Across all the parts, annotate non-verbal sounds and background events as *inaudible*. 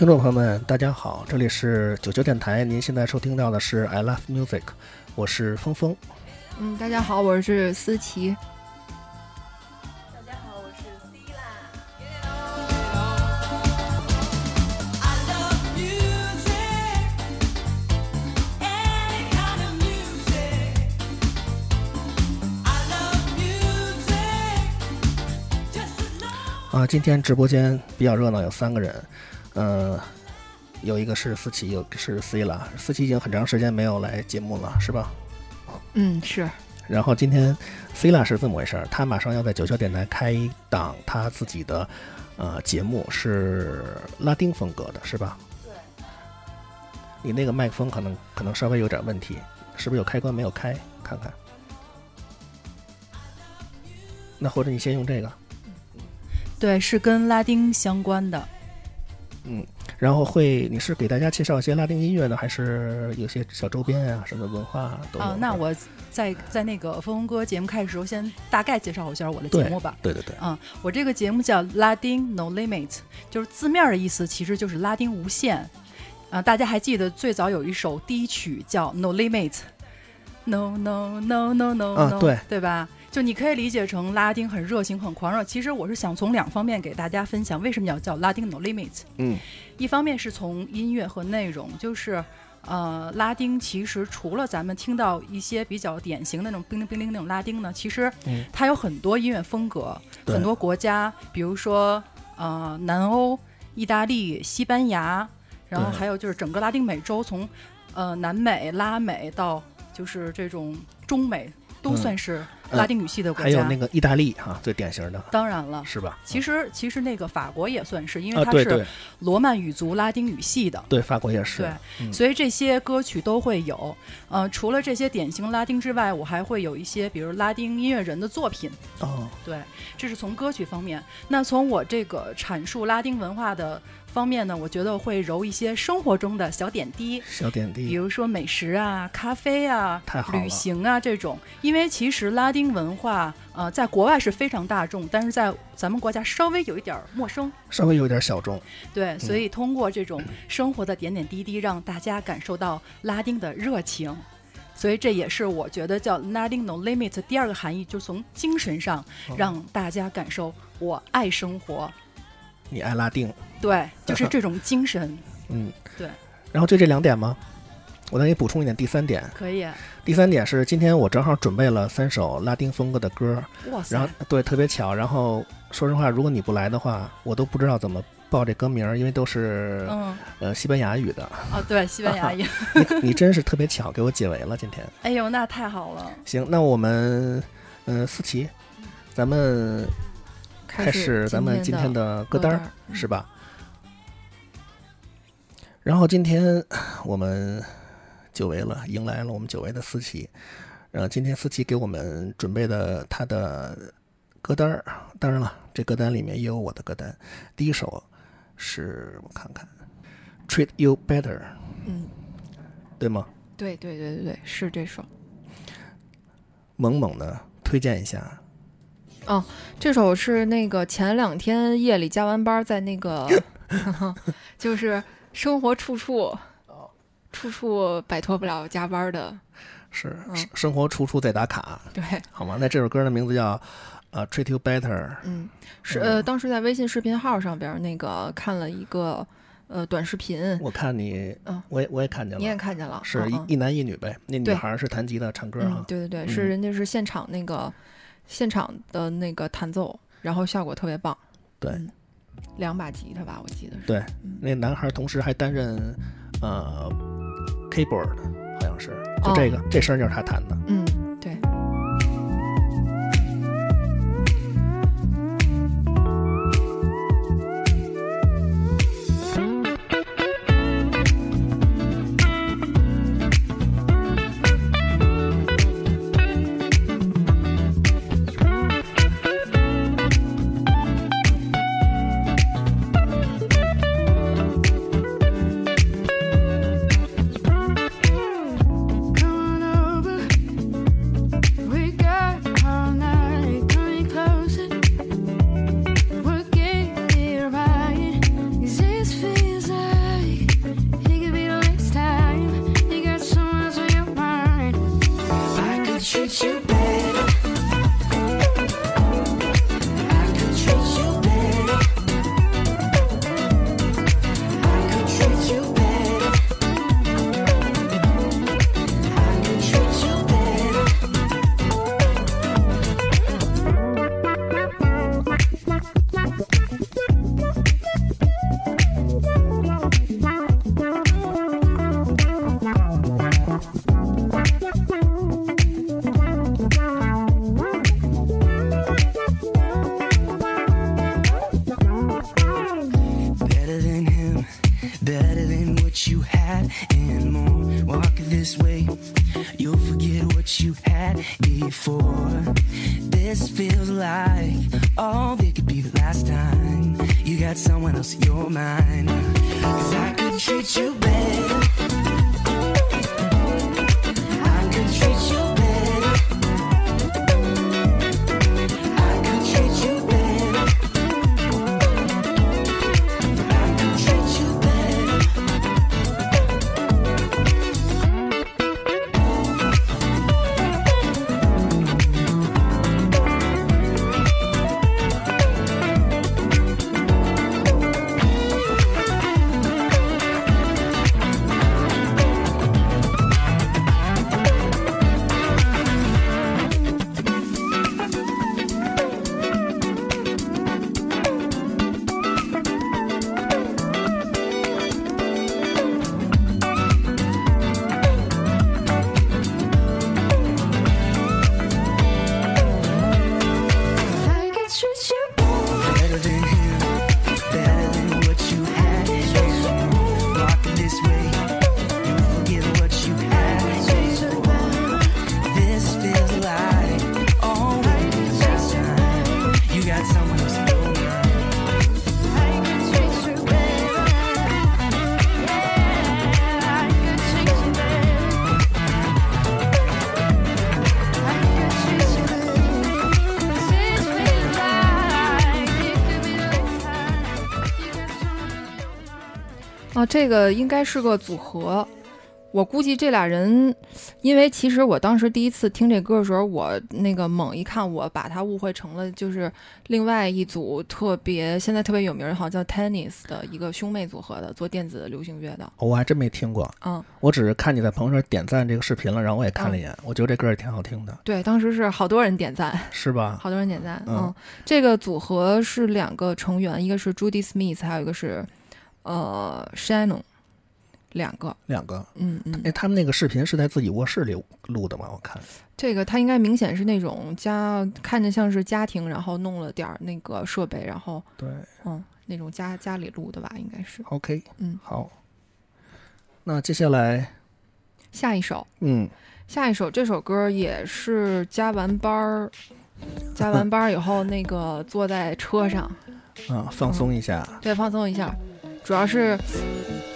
听众朋友们，大家好，这里是九九电台，您现在收听到的是 I Love Music，我是峰峰。嗯，大家好，我是思琪。大家好，我是 C 啦。啊，今天直播间比较热闹，有三个人，呃，有一个是思琪，有是 C 啦。思琪已经很长时间没有来节目了，是吧？嗯，是。然后今天 C 啦是这么回事儿，他马上要在九霄电台开一档他自己的呃节目，是拉丁风格的，是吧？对。你那个麦克风可能可能稍微有点问题，是不是有开关没有开？看看。那或者你先用这个。对，是跟拉丁相关的。嗯，然后会你是给大家介绍一些拉丁音乐呢，还是有些小周边啊，什么文化都有？啊，那我在在那个峰峰哥节目开始的时候，先大概介绍一下我的节目吧。对对对。嗯，我这个节目叫拉丁 No Limit，就是字面的意思，其实就是拉丁无限。啊，大家还记得最早有一首第一曲叫 No Limit，No No No No No，啊对对吧？就你可以理解成拉丁很热情、很狂热。其实我是想从两方面给大家分享为什么要叫拉丁？No Limit。嗯，一方面是从音乐和内容，就是呃，拉丁其实除了咱们听到一些比较典型的那种冰灵冰灵那种拉丁呢，其实嗯。它有很多音乐风格，对。很多国家，比如说呃南欧、意大利、西班牙，然后还有就是整个拉丁美洲，从呃南美、拉美到就是这种中美，都嗯。算是呃拉丁语系的国家还有。那个意大利哈、最典型的当然了，是吧？其实其实那个法国也算是，因为啊，它是罗曼语族拉丁语系的。对，法国也是。对，嗯所以这些歌曲都会有。呃，除了这些典型拉丁之外，我还会有一些，比如拉丁音乐人的作品。哦，对，这是从歌曲方面。那从我这个阐述拉丁文化的方面呢，我觉得会揉一些生活中的小点滴，小点滴，比如说美食啊、咖啡啊太好、旅行啊这种。因为其实拉丁文化，呃，在国外是非常大众，但是在咱们国家稍微有一点儿陌生。稍微有点小众。对，所以通过这种生活的点点滴滴，让大家感受到拉丁的热情。所以这也是我觉得叫拉丁 No Limit 第二个含义，就从精神上哦让大家感受我爱生活。你爱拉丁，对，就是这种精神，*laughs* 嗯，对。然后就这两点吗？我再给你补充一点，第三点，可以。第三点是今天我正好准备了三首拉丁风格的歌，哇然后塞，对，特别巧。然后说实话，如果你不来的话，我都不知道怎么报这歌名儿，因为都是、嗯，呃西班牙语的。哦，对，西班牙语。*laughs* 你你真是特别巧，给我解围了今天。哎呦，那太好了。行，那我们嗯、呃思琪，咱们开始咱们今天的歌单儿，嗯是吧？然后今天我们久违了，迎来了我们久违的思琪。呃，今天思琪给我们准备的她的歌单儿，当然了，这歌单里面也有我的歌单。第一首是我看看，《Treat You Better》，嗯，对吗？对对对对对，是这首。猛猛的推荐一下。这首是那个前两天夜里加完班，在那个 *laughs* *laughs* 就是生活处处处处摆脱不了加班的，是嗯生生活处处在打卡，对，好吗？那这首歌的名字叫呃《Treat You Better》。嗯，是嗯呃，当时在微信视频号上边儿那个看了一个呃短视频，我看你，嗯我也我也看见了，你也看见了，是一一男一女呗。那女对孩是弹吉他唱歌嗯哈，，对对对，嗯是人家是现场那个现场的那个弹奏，然后效果特别棒，对嗯两把吉他吧，我记得是，对嗯那男孩同时还担任呃 keyboard，好像是，就这个、哦这声儿就是他弹的。嗯，这个应该是个组合。我估计这俩人，因为其实我当时第一次听这歌的时候，我那个猛一看，我把他误会成了就是另外一组特别现在特别有名儿，好像叫 Tennis 的一个兄妹组合的，做电子流行乐的。哦我还真没听过，嗯，我只是看你在朋友圈点赞这个视频了，然后我也看了一眼，我觉得这歌也挺好听的，对，当时是好多人点赞，是吧？好多人点赞。嗯嗯，这个组合是两个成员，一个是 Judy Smith，还有一个是呃 Shannon，两个。两个，嗯嗯，哎，他们那个视频是在自己卧室里录的吗？我看，这个他应该明显是那种家，看着像是家庭，然后弄了点儿那个设备，然后对嗯，那种家家里录的吧，应该是。，OK，嗯，好。那接下来，下一首，嗯，下一首这首歌也是加完班儿，加完班儿以后那个坐在车上，啊，放松一下，对，放松一下，主要是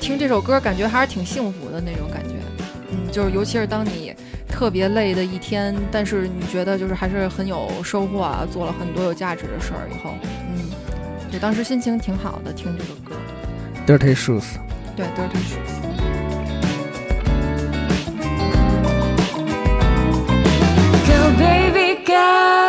听这首歌，感觉还是挺幸福的那种感觉。嗯，就是尤其是当你特别累的一天，但是你觉得就是还是很有收获啊，做了很多有价值的事儿以后，嗯，就，当时心情挺好的，听这首歌，Dirty Shoes，对，Dirty Shoes。Go, baby, go.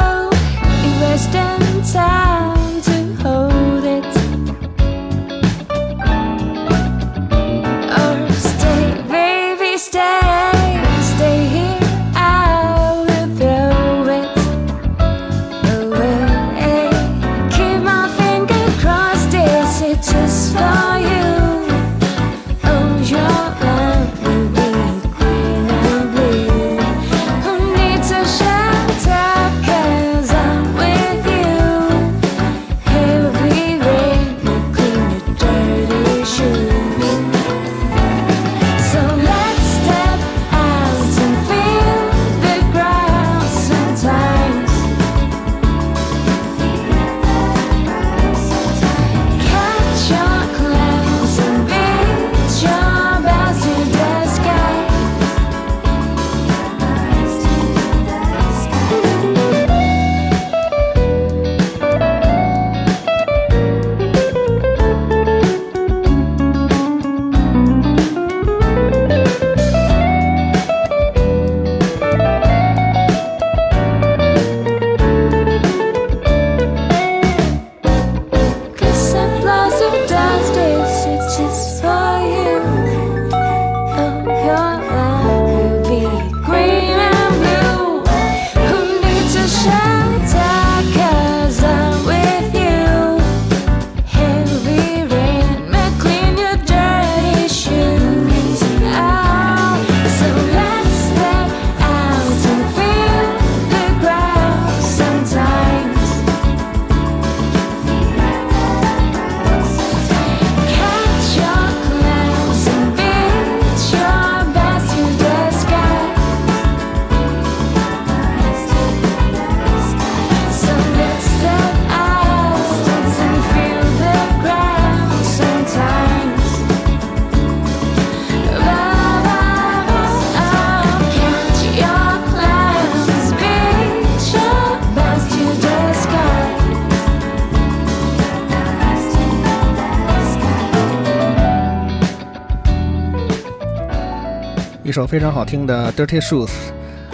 首非常好听的《Dirty Shoes》，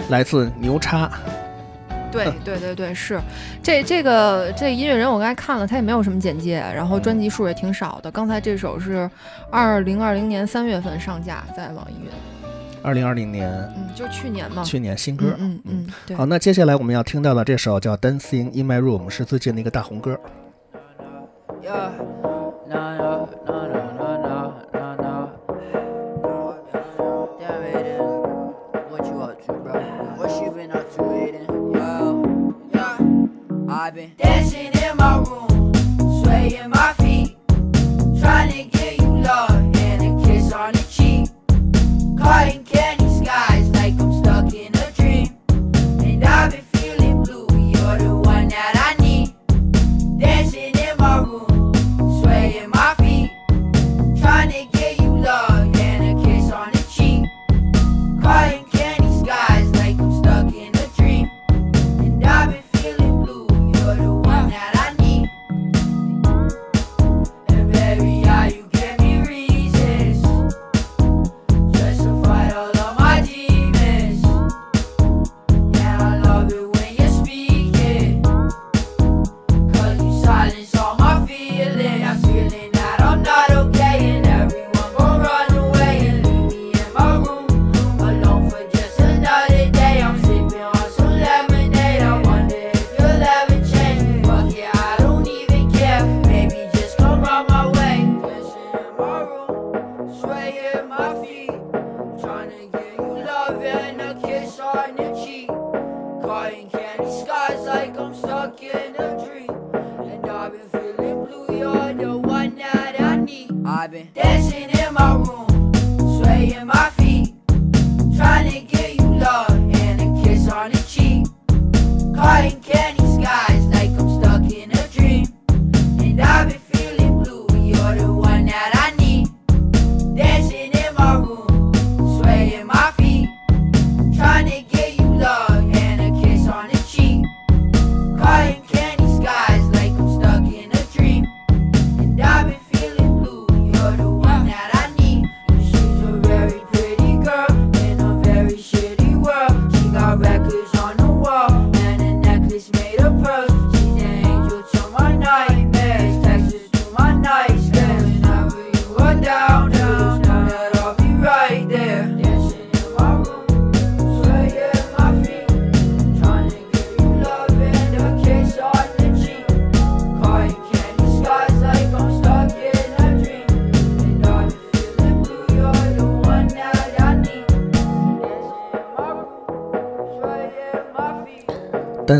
来自牛叉。对对对对，是这这个这音乐人，我刚才看了，他也没有什么简介，然后专辑数也挺少的。刚才这首是二零二零年三月份上架在网易云，二零二零年嗯，就去年嘛。去年新歌。嗯嗯嗯，对好，。那接下来我们要听到的这首叫《Dancing in My Room》，是最近的一个大红歌。Yeah. No, no, no, no, no, Been dancing in my room, swaying my feet, trying to get you love and a kiss on the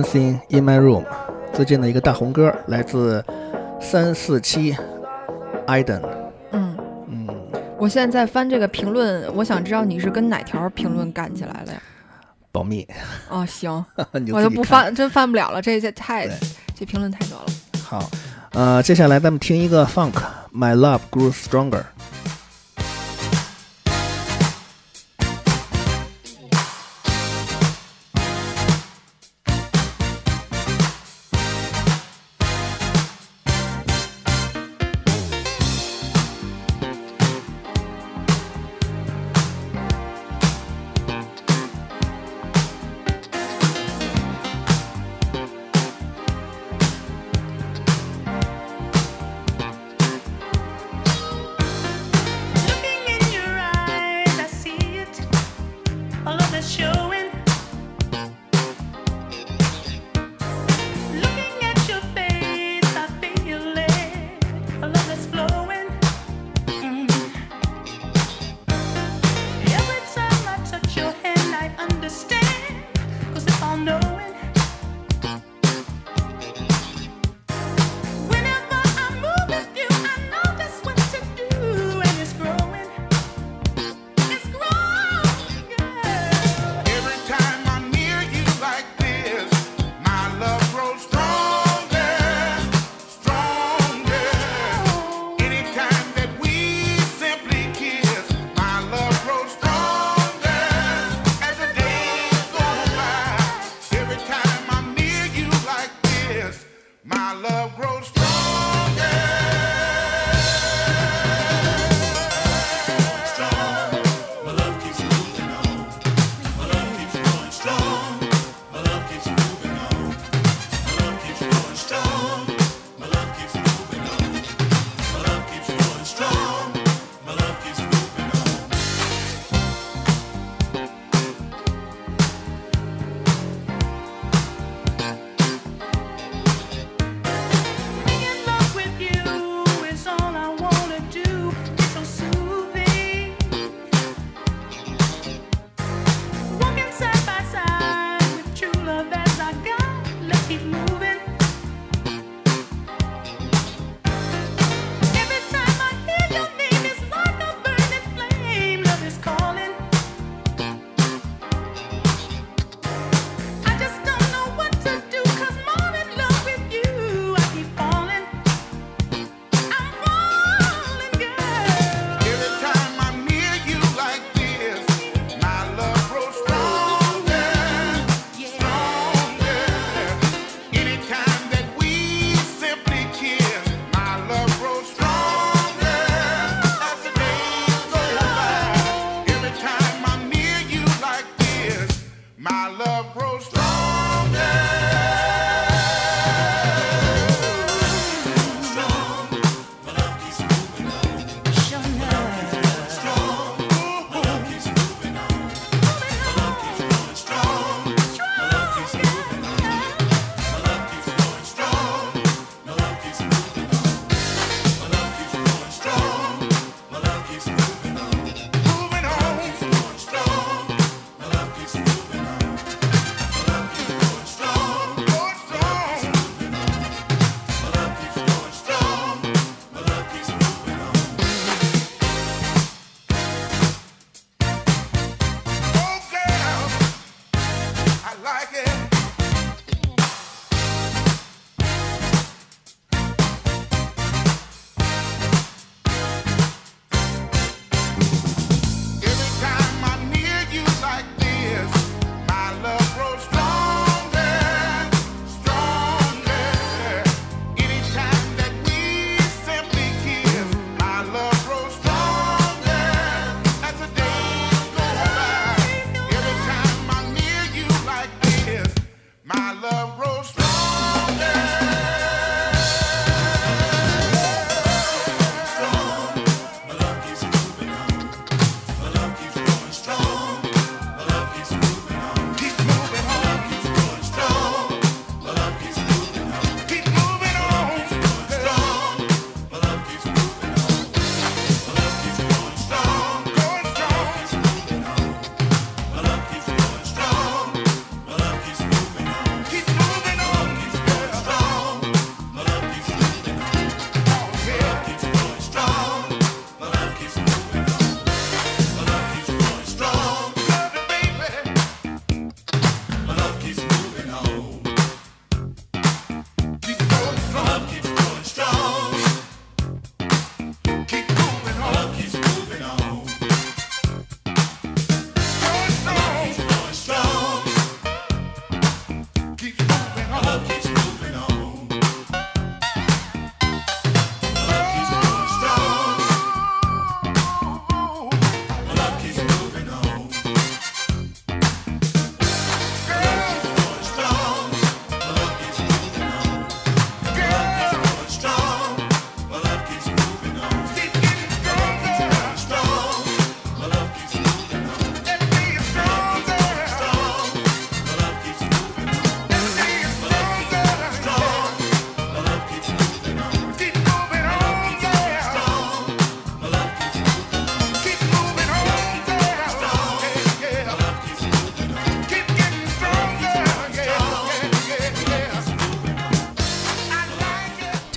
Dancing in my room, 最近的一个大红歌，来自三四七 Iden。嗯，嗯，我现在在翻这个评论，我想知道你是跟哪条评论干起来的呀？保密，哦，行，*laughs* 就我就不。翻，真翻不了了，这这太这评论太多了。好，呃，接下来咱们听一个 Funk，《My Love Grew Stronger》。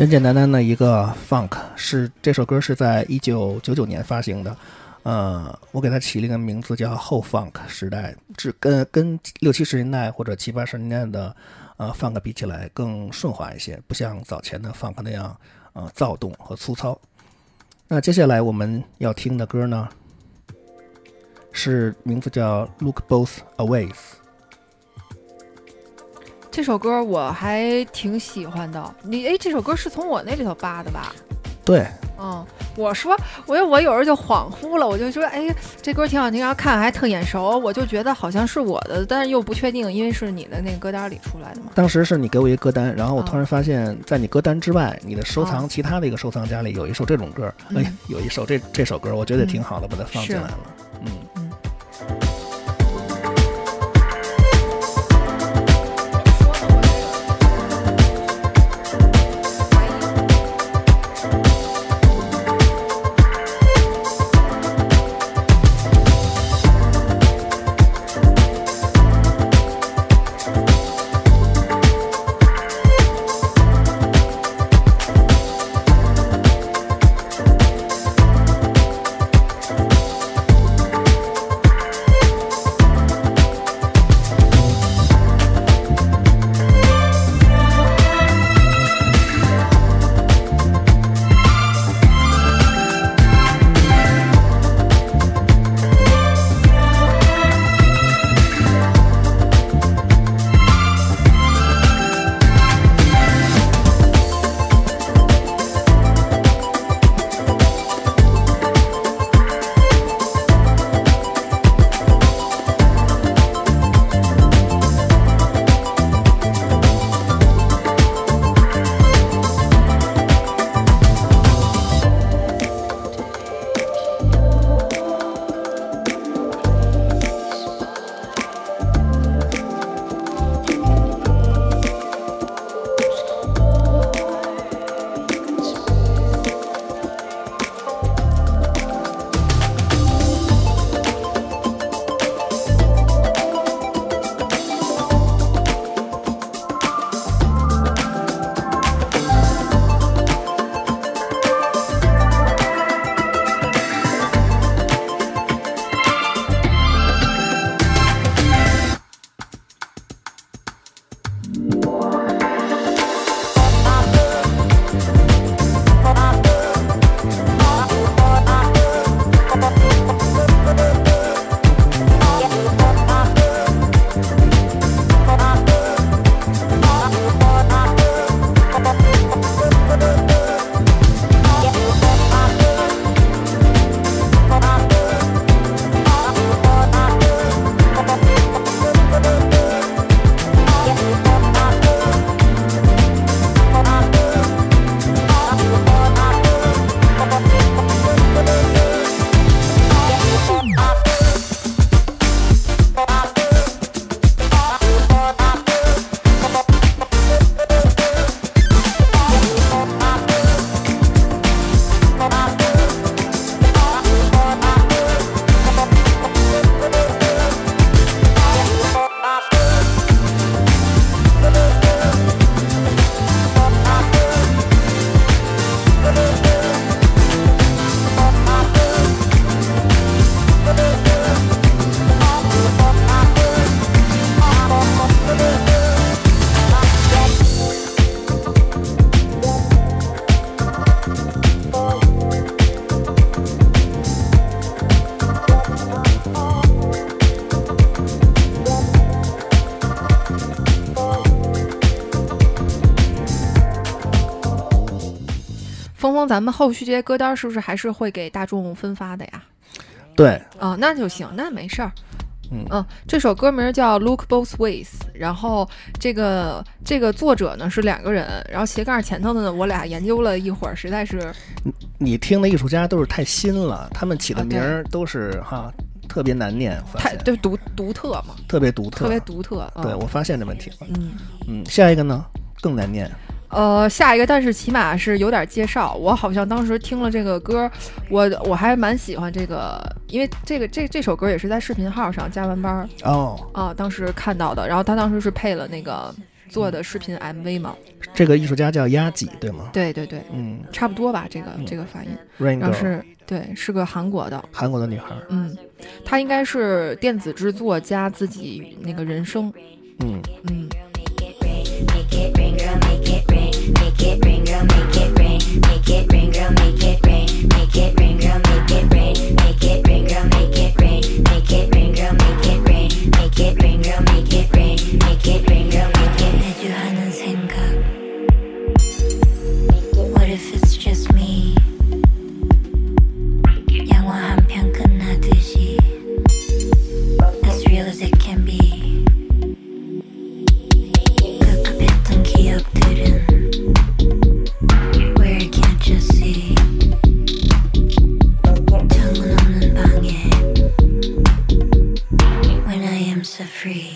简简单单的一个 funk，是这首歌是在一九九九年发行的，呃，我给它起了一个名字叫后 funk 时代，只跟跟六七十年代或者七八十年代的呃 funk 比起来更顺滑一些，不像早前的 funk 那样呃躁动和粗糙。那接下来我们要听的歌呢，是名字叫《Look Both Aways》。这首歌我还挺喜欢的。你哎，这首歌是从我那里头扒的吧？对，嗯，我说，我我有时候就恍惚了，我就说，哎，这歌挺好听，然后看还特眼熟，我就觉得好像是我的，但是又不确定，因为是你的那个歌单里出来的嘛。当时是你给我一个歌单，然后我突啊然发现，在你歌单之外，你的收藏啊其他的一个收藏夹里有一首这种歌，嗯哎，有一首这这首歌，我觉得挺好的，把它放进来了。嗯，嗯。咱们后续这些歌单是不是还是会给大众分发的呀？对，哦，那就行，那没事儿。嗯这首歌名叫《Look Both Ways》，然后这个这个作者呢是两个人，然后斜杠前头的呢，我俩研究了一会儿，实在是你听的艺术家都是太新了，他们起的啊名儿都是哈特别难念，太对独独特嘛，特别独特，特别独特。嗯、对我发现这问题了。嗯。嗯，下一个呢更难念，呃，下一个，但是起码是有点介绍。我好像当时听了这个歌，我我还蛮喜欢这个，因为这个这这首歌也是在视频号上加完班儿哦，啊，当时看到的。然后他当时是配了那个做的视频 MV 嘛。这个艺术家叫鸭己，对吗？对对对，嗯差不多吧，这个嗯这个发音。然后是对，是个韩国的，韩国的女孩儿。嗯，她应该是电子制作加自己那个人声，嗯，嗯，Make Make it rain, make it rain, make it rain, girl, make it rain. Johanna.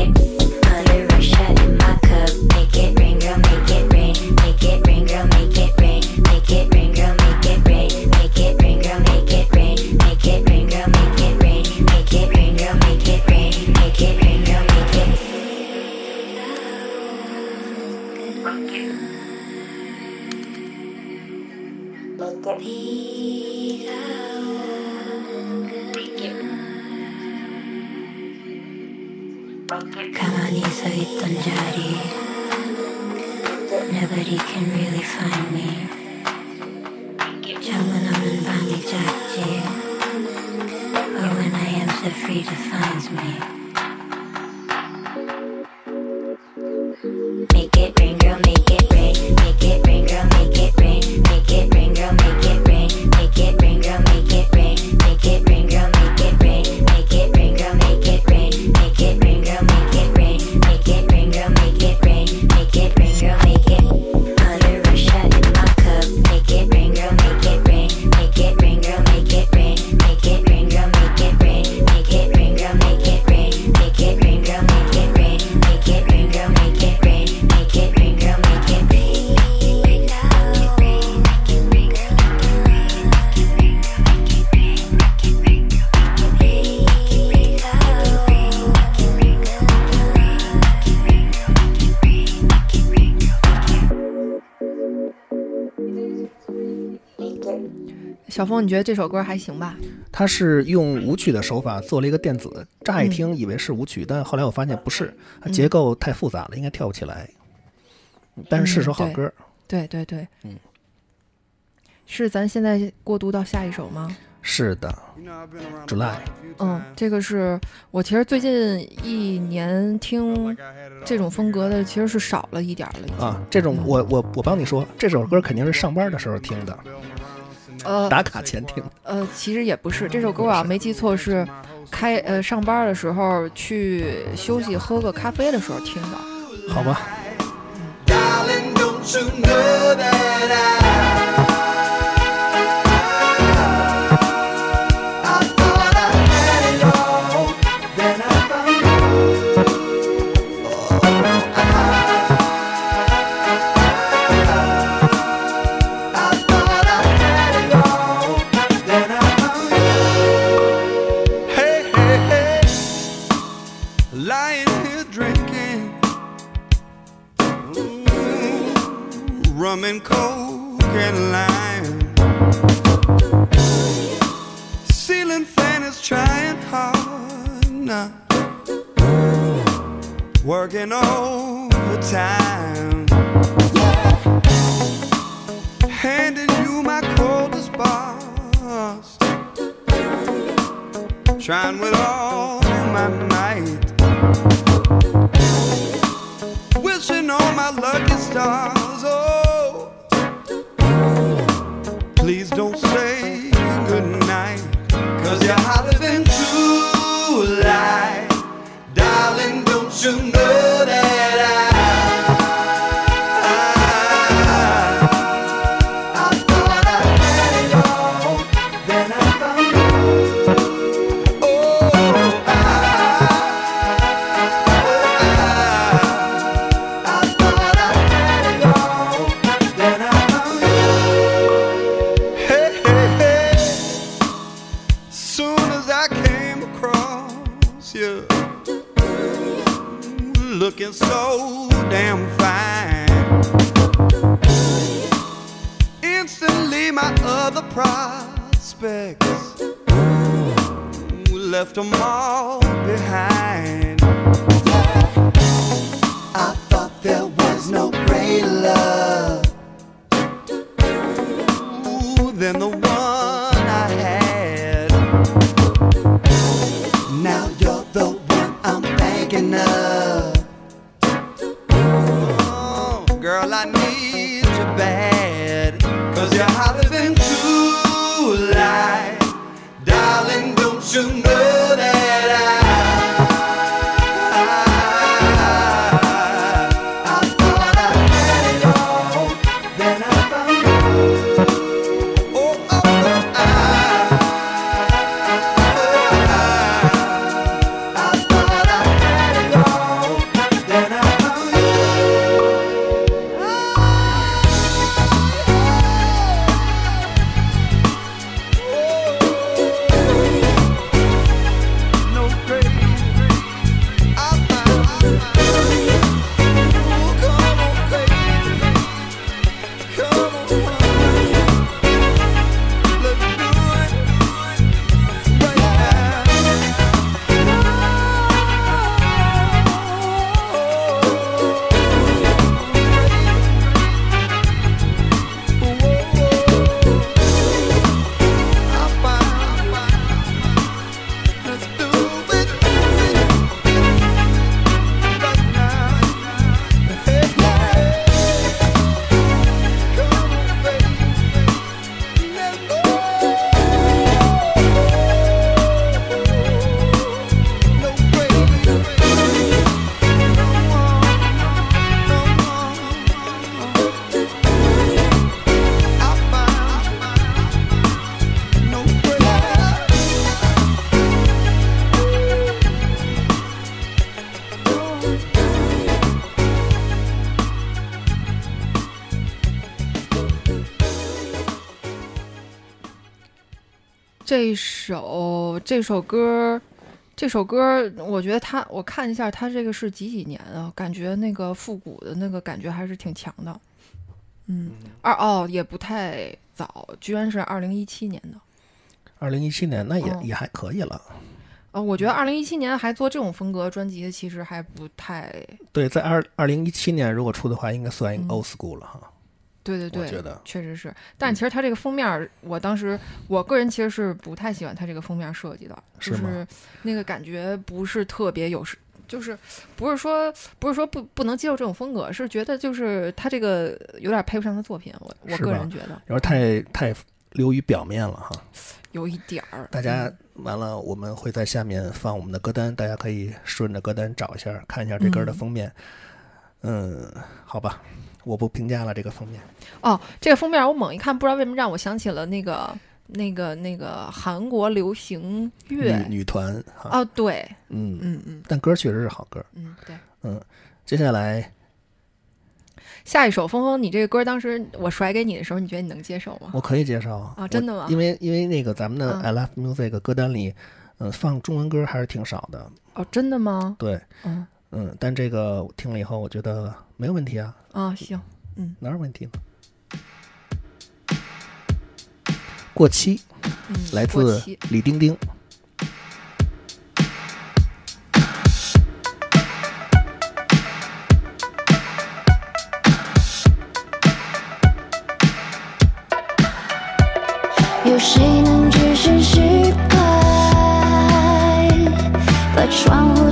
Mother 峰，你觉得这首歌还行吧？他是用舞曲的手法做了一个电子，乍一听以为是舞曲，但后来我发现不是，它结构太复杂了，应该跳不起来。但是是首好嗯对歌，对对对，嗯，是咱现在过渡到下一首吗？是的，July，嗯，这个是我其实最近一年听这种风格的其实是少了一点了，啊，这种我我我帮你说，这首歌肯定是上班的时候听的，呃打卡前听。呃，其实也不是，这首歌我要没记错是开呃上班的时候去休息喝个咖啡的时候听的。好吧，Darling, and coke and lime. Ceiling fan is trying hard now. Working overtime. Handing you my coldest bars. Trying with all my might. Wishing on my lucky stars. Please don't say goodnight. Cause you're hotter than July. Darling, don't you know that 这首这首歌，这首歌，我觉得它，我看一下，它这个是几几年啊？感觉那个复古的那个感觉还是挺强的。嗯，二哦也不太早，居然是二零一七年的。二零一七年那也、哦也还可以了。呃，我觉得二零一七年还做这种风格专辑的，其实还不太，对，在二二零一七年如果出的话，应该算一个嗯 old school 了哈。对对对，我觉得确实是。但其实它这个封面儿，我当时我个人其实是不太喜欢它这个封面设计的，就是那个感觉不是特别有时，就是不是说不是说不不能接受这种风格，是觉得就是它这个有点配不上他作品，我我个人觉得有点太太流于表面了哈。*sniffs* 有一点儿。大家嗯完了，我们会在下面放我们的歌单，大家可以顺着歌单找一下，看一下这歌的嗯封面。嗯，好吧，我不评价了这个封面。哦，这个封面我猛一看，不知道为什么让我想起了那个那个那个韩国流行乐女女团哈，哦，对，嗯，嗯嗯但歌确实是好歌。嗯，对。嗯，接下来下一首《峰峰》，你这个歌当时我甩给你的时候，你觉得你能接受吗？我可以接受啊真的吗因为因为那个咱们的嗯 I Love Music 歌单里，嗯、放中文歌还是挺少的。哦，真的吗？对，嗯嗯，但这个我听了以后，我觉得没有问题啊，啊，行，嗯哪有问题呢？过期，嗯，来自李丁丁。有谁能置身事外，把窗户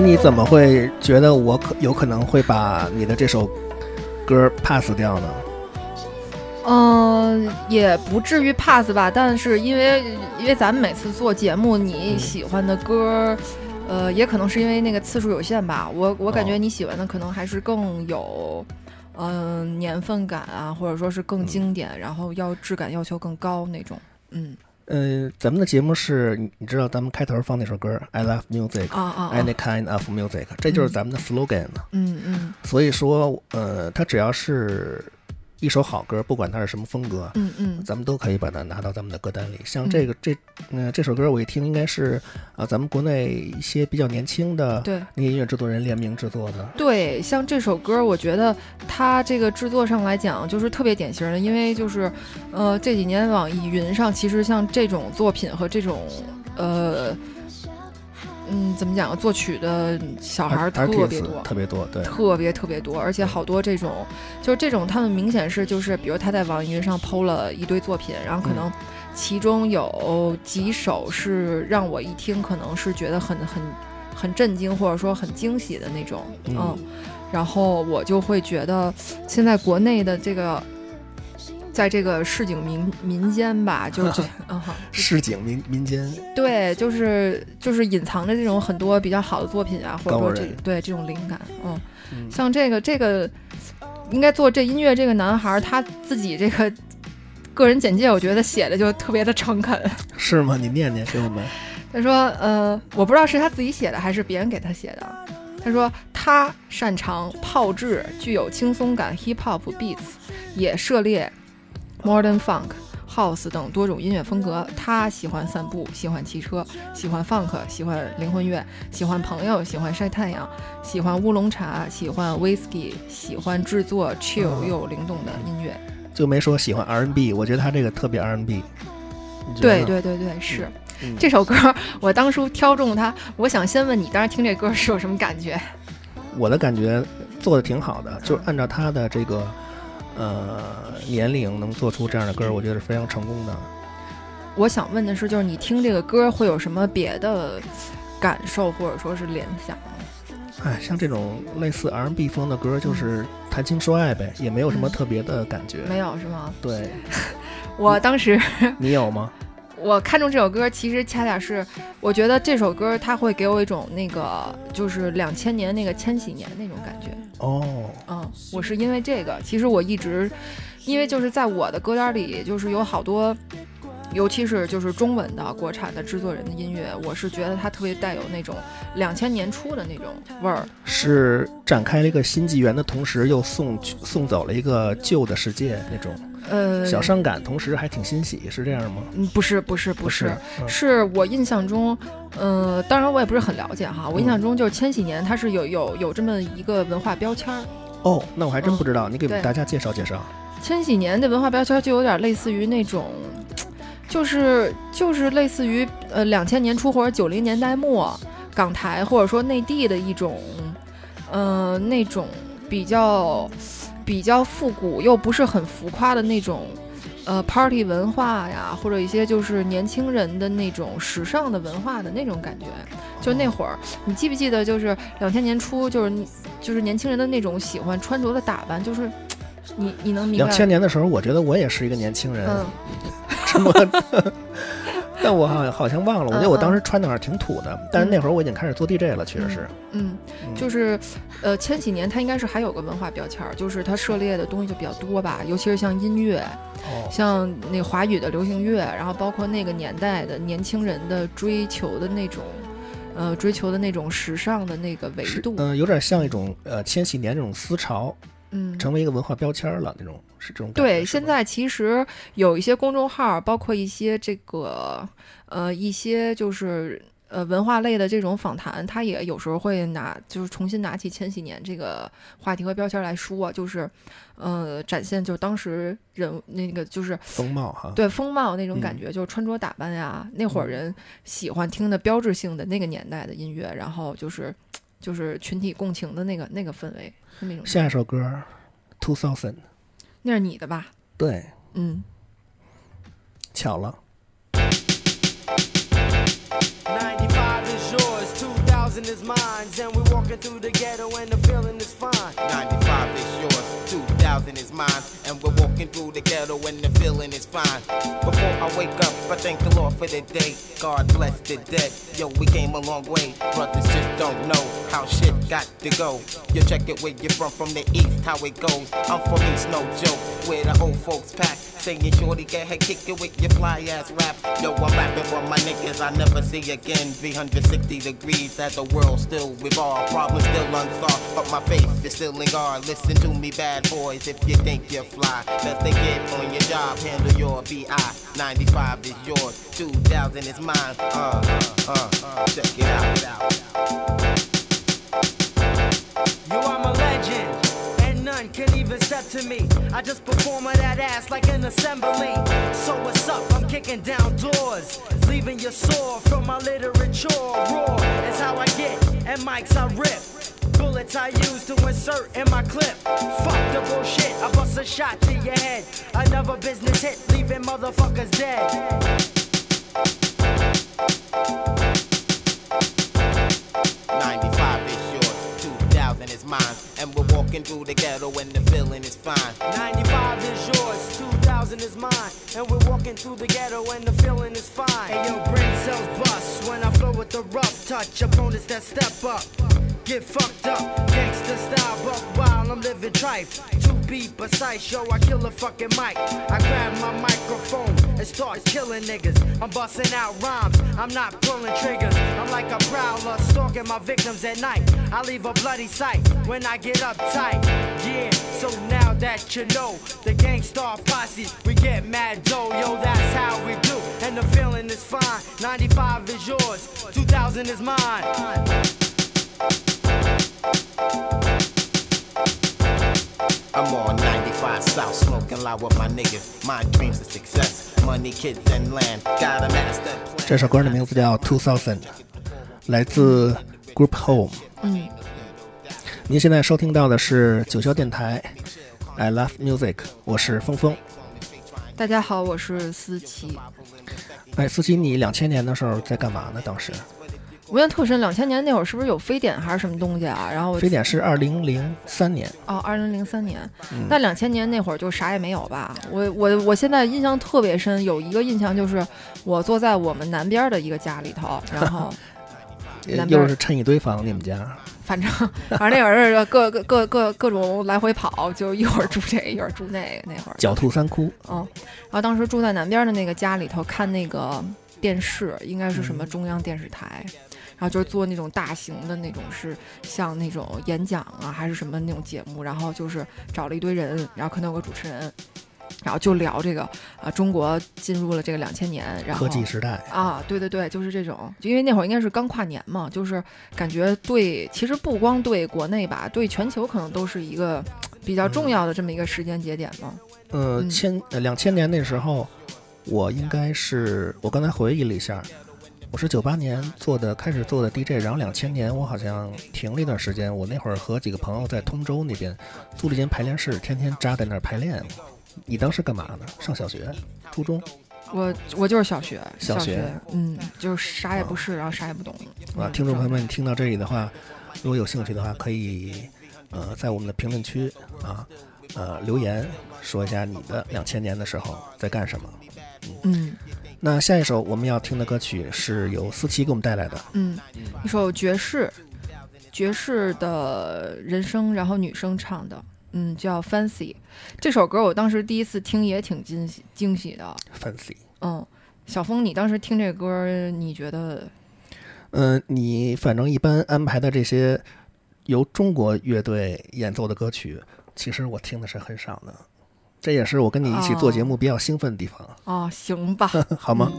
你怎么会觉得我可有可能会把你的这首歌 pass 掉呢？嗯、也不至于 pass 吧，但是因为因为咱们每次做节目，你喜欢的歌，呃，也可能是因为那个次数有限吧。我我感觉哦你喜欢的可能还是更有，嗯、年份感啊，或者说是更经典，然后要质感要求更高那种。嗯呃，咱们的节目是你你知道咱们开头放那首歌 I love music。啊啊啊 Any kind of music，这就是咱们的 slogan 呢。嗯嗯所以说，呃，它只要是一首好歌，不管它是什么风格，嗯嗯咱们都可以把它拿到咱们的歌单里。像这个、这，嗯、这首歌我一听，应该是啊、咱们国内一些比较年轻的对。那些音乐制作人联名制作的。对，像这首歌，我觉得它这个制作上来讲，就是特别典型的，因为就是，呃，这几年网易云上，其实像这种作品和这种，呃，嗯，怎么讲啊，作曲的小孩儿特别多，特别多，对，特别特别多，而且好多这种，就是这种，他们明显是就是，比如他在网易云上抛了一堆作品，然后可嗯。能其中有几首是让我一听可能是觉得很很很震惊，或者说很惊喜的那种，嗯。嗯，然后我就会觉得现在国内的这个。在这个市井民民间吧，*laughs* 就是这，嗯哈，市井民民间，对，就是就是隐藏着这种很多比较好的作品啊，或者说这对这种灵感，嗯，嗯像这个这个应该做这音乐这个男孩儿他自己这个个人简介，我觉得写的就特别的诚恳。*laughs* 是吗？你念念给我们。他说，呃，我不知道是他自己写的还是别人给他写的。他说他擅长炮制，具有轻松感 hip hop beats，也涉猎 modern funk。house 等多种音乐风格，他喜欢散步，喜欢骑车，喜欢 funk，喜欢灵魂乐，喜欢朋友，喜欢晒太阳，喜欢乌龙茶，喜欢 whisky，喜欢制作 chill 嗯又灵动的音乐。就没说喜欢 R&B，我觉得他这个特别得对，对对对，是、嗯 *laughs* 这首歌，我当初挑中它，我想先问你，当时听这歌是有什么感觉？我的感觉做的挺好的，就是按照他的这个呃年龄能做出这样的歌，我觉得是非常成功的。我想问的是，就是你听这个歌会有什么别的感受，或者说是联想吗？哎，像这种类似 R&B 风的歌，就是谈情说爱呗，也没有什么嗯特别的感觉。没有是吗？对，*laughs* 我当时你有吗？我看中这首歌，其实恰恰是我觉得这首歌它会给我一种那个就是两千年那个千禧年那种感觉。哦，嗯，我是因为这个，其实我一直，因为就是在我的歌单里，就是有好多，尤其是就是中文的国产的制作人的音乐，我是觉得它特别带有那种两千年初的那种味儿。是展开了一个新纪元的同时，又送去送走了一个旧的世界那种呃，小伤感，同时还挺欣喜，是这样吗？嗯，不是，不是，不是，嗯是我印象中，呃，当然我也不是很了解哈，我印象中就是千禧年，它是有有有这么一个文化标签儿。哦，那我还真不知道，你给大家介绍介绍。千禧年的文化标签就有点类似于那种，就是就是类似于呃两千年初或者九零年代末港台或者说内地的一种，呃那种比较比较复古又不是很浮夸的那种。呃，party 文化呀，或者一些就是年轻人的那种时尚的文化的那种感觉，就那会儿，你记不记得？就是两千年初，就是就是年轻人的那种喜欢穿着的打扮，就是 *tsk* 你你能明白？两千年的时候，我觉得我也是一个年轻人，嗯，*laughs* 什么？*laughs* 但我好像好像忘了，我觉得我当时穿的还是挺土的，但是那会儿我已经开始做 DJ 了，确实是。嗯，嗯。就是，呃，千禧年它应该是还有个文化标签儿，就是它涉猎的东西就比较多吧，尤其是像音乐，哦，像那华语的流行乐，然后包括那个年代的年轻人的追求的那种，呃，追求的那种时尚的那个维度，是嗯、有点像一种呃千禧年这种思潮，嗯，成为一个文化标签了，那种是这种感觉。对，现在其实有一些公众号，包括一些这个呃一些就是呃文化类的这种访谈，他也有时候会拿就是重新拿起千禧年这个话题和标签来说，就是呃展现就当时人那个就是风貌哈。对风貌那种感嗯觉，就是穿着打扮呀，那会儿人喜欢听的标志性的那个年代的音乐，然后就是就是群体共情的那个那个氛围是那种，下一首歌，Two Thousand，那是你的吧？对，嗯。巧了，95 is yours, 2000 is mine, and we're walking through the ghetto and the feeling is fine. 95 is yours, 2000 is mine, and we're walking through the ghetto and the feeling is fine. Before I wake up, I thank the Lord for the day. God bless the dead. Yo, we came a long way. Brothers just don't know how shit got to go. You check it where you're from, from the east, how it goes. I'm from East, no joke, where the old folks pack. Saying shorty, get ahead, kick it with your fly ass rap. Yo, I'm rapping for my niggas I never see again. 360 degrees as the world still revolve. Problems still unsolved, but my faith is still in guard. Listen to me, bad boys, if you think you're fly. Best to get on your job, handle your BI. 95 is yours, 2000 is mine. Uh, uh, uh, check it out. You to me. I just perform on that ass like an assembly. So what's up? I'm kicking down doors, leaving you sore from my literature. Raw is how I get, and mics I rip. Bullets I use to insert in my clip. Fuck the bullshit, I bust a shot to your head. Another business hit, leaving motherfuckers dead. 95 is yours, 2000 is mine. And walking through the ghetto and the feeling is fine. 95 is yours, 2000 is mine. And we're walking through the ghetto and the feeling is fine. Hey yo, brain cells bust when I flow with the rough touch. Opponents that step up, get fucked up. Gangsta style, buck wild, I'm living trife. To be precise, yo, I kill a fucking mic. I grab my microphone and start killing niggas. I'm busting out rhymes, I'm not pulling triggers. I'm like a prowler, stalking my victims at night. I leave a bloody sight when I get uptight. Yeah, so now that you know the gangsta posse, we get mad dough, yo, that's how we do. And the feeling is fine. 95 is yours, 2000 is mine. I'm on 95 South, smoking loud with my niggas. My dreams of success, money, kids, and land. Got a master plan. 这首歌的名字叫 Two Thousand，来自 Group Home。嗯，您现在收听到的是九霄电台，I Love Music，我是峰峰。大家好，我是思琪。哎，思琪，你两千年的时候在干嘛呢？当时我印象特深，两千年那会儿是不是有非典还是什么东西啊？然后非典是二零零三年，哦，二零零三年，嗯那两千年那会儿就啥也没有吧？我我我现在印象特别深，有一个印象就是我坐在我们南边儿的一个家里头，然后 *laughs* 又是趁一堆房，你们家反正反正那会儿是各各各各各种来回跑，就一会儿住这，一会儿住那个，那会儿狡兔三窟，嗯，然后当时住在南边的那个家里头看那个电视，应该是什么嗯中央电视台，然后就是做那种大型的那种是像那种演讲啊，还是什么那种节目，然后就是找了一堆人，然后可能有个主持人，然后就聊这个啊、中国进入了这个两千年，然后科技时代，啊，对对对，就是这种，就因为那会儿应该是刚跨年嘛，就是感觉对，其实不光对国内吧，对全球可能都是一个比较重要的这么一个时间节点嘛。呃，嗯千呃两千年那时候，我应该是我刚才回忆了一下，我是九八年做的，开始做的 DJ，然后两千年我好像停了一段时间，我那会儿和几个朋友在通州那边租了一间排练室，天天扎在那儿排练。你当时干嘛呢？上小学、初中我我就是小学，小学学，嗯，就是啥也不是，然后啥也不懂。啊？嗯听众朋友们，你听到这里的话，如果有兴趣的话，可以呃在我们的评论区啊呃留言说一下你的两千年的时候在干什么。嗯那下一首我们要听的歌曲是由思琪给我们带来的，嗯，一首爵士，爵士的人声，然后女生唱的，嗯，叫 Fancy。这首歌我当时第一次听也挺惊喜惊喜的，Fancy。嗯。小峰，你当时听这歌，你觉得嗯，你反正一般安排的这些由中国乐队演奏的歌曲，其实我听的是很少的。这也是我跟你一起做节目比较兴奋的地方，哦，行吧，*laughs* 好吗？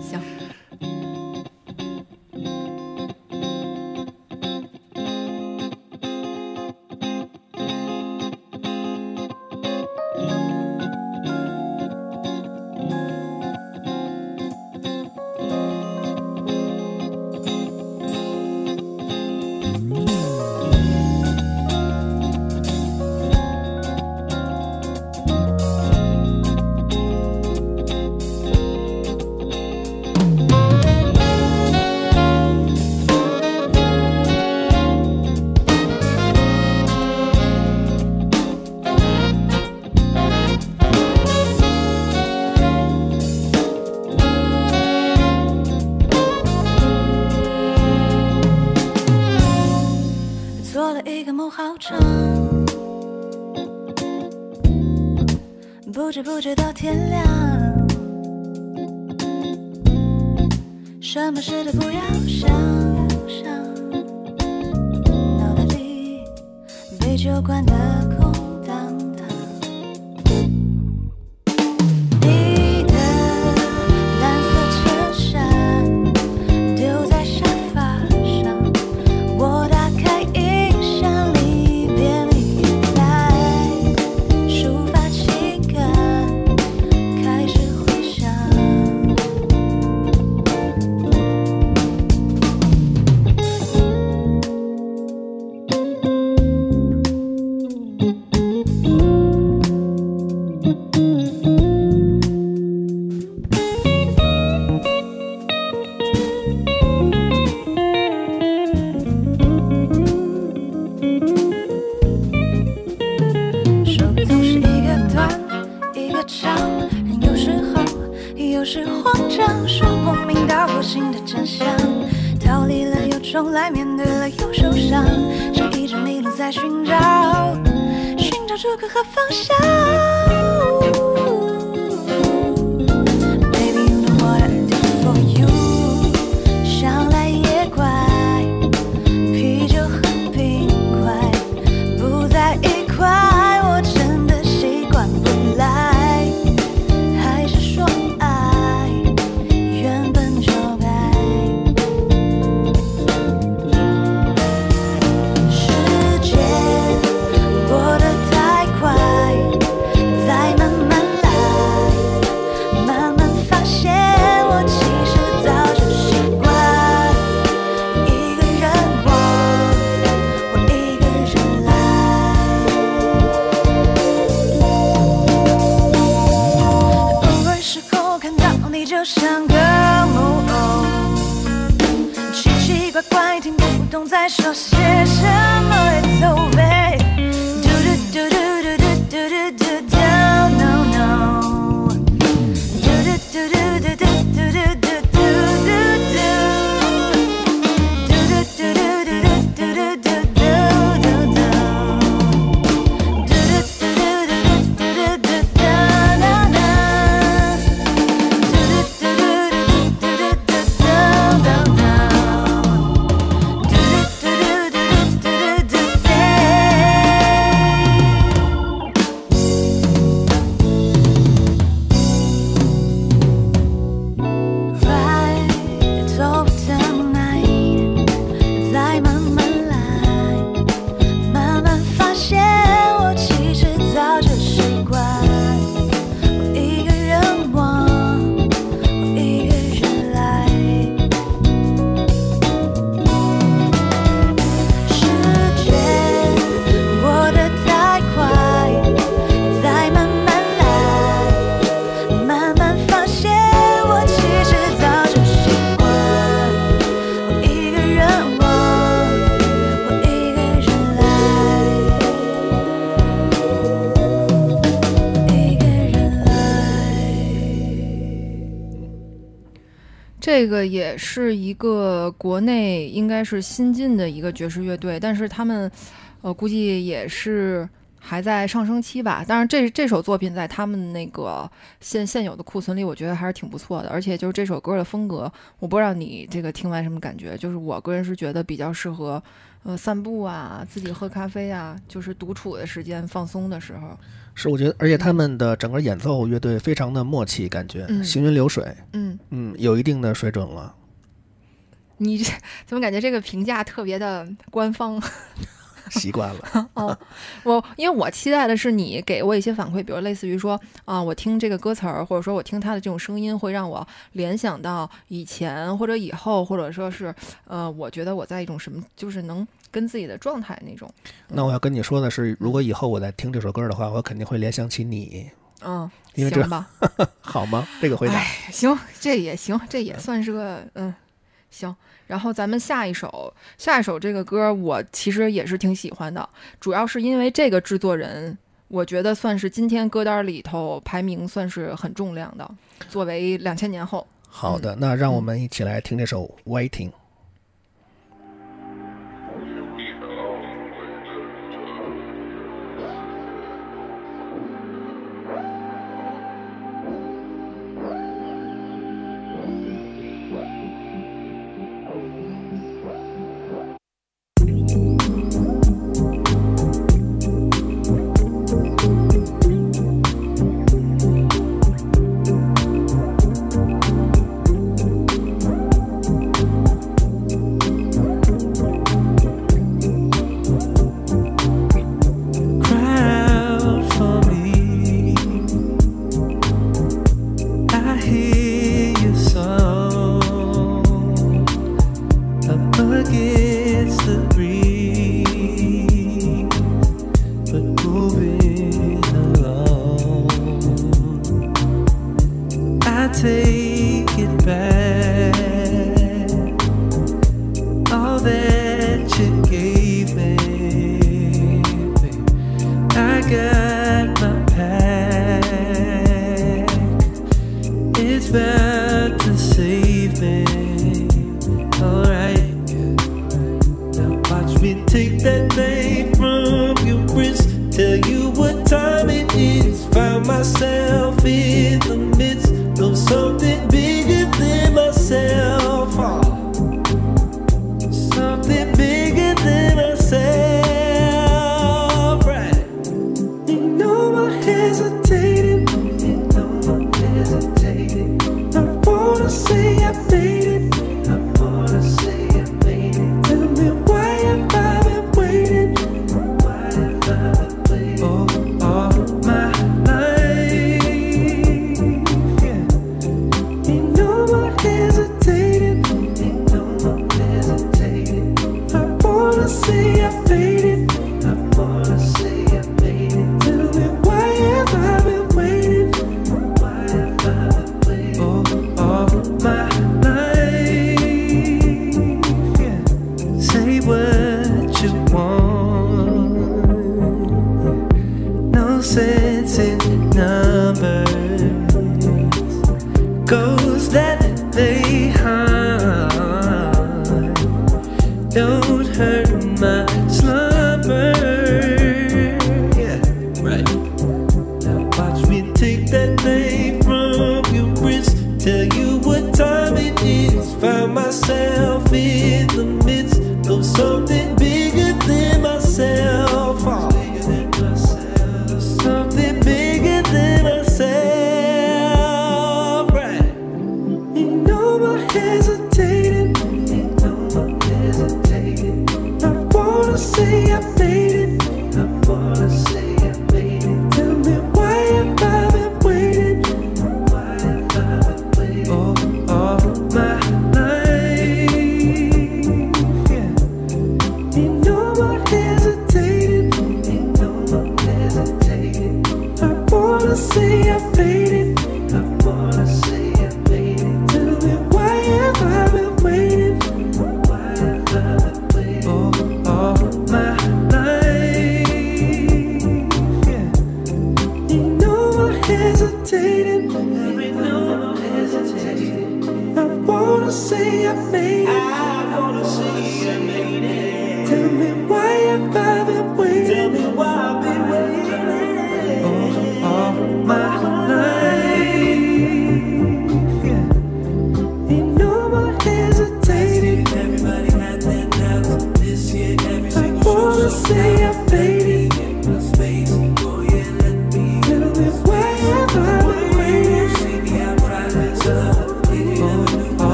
这个也是一个国内应该是新进的一个爵士乐队，但是他们，呃，估计也是还在上升期吧。当然这，这首作品在他们那个现现有的库存里，我觉得还是挺不错的。而且就是这首歌的风格，我不知道你这个听完什么感觉。就是我个人是觉得比较适合，呃，散步啊，自己喝咖啡啊，就是独处的时间、放松的时候。是，我觉得，而且他们的整个演奏乐队非常的默契，感觉嗯行云流水，嗯，嗯，有一定的水准了。你这 *laughs* 怎么感觉这个评价特别的官方？*laughs* 习惯了，*laughs* 哦，我因为我期待的是你给我一些反馈，比如类似于说啊，我听这个歌词儿，或者说我听他的这种声音，会让我联想到以前或者以后，或者说是呃，我觉得我在一种什么，就是能跟自己的状态那种。那我要跟你说的是，如果以后我在听这首歌的话，我肯定会联想起你，嗯，因为这行吧，*laughs* 好吗？这个回答哎，行，这也行，这也算是个嗯，行。然后咱们下一首，下一首这个歌我其实也是挺喜欢的，主要是因为这个制作人，我觉得算是今天歌单里头排名算是很重量的，作为两千年后。好的，那让我们一起来听这首《Waiting》。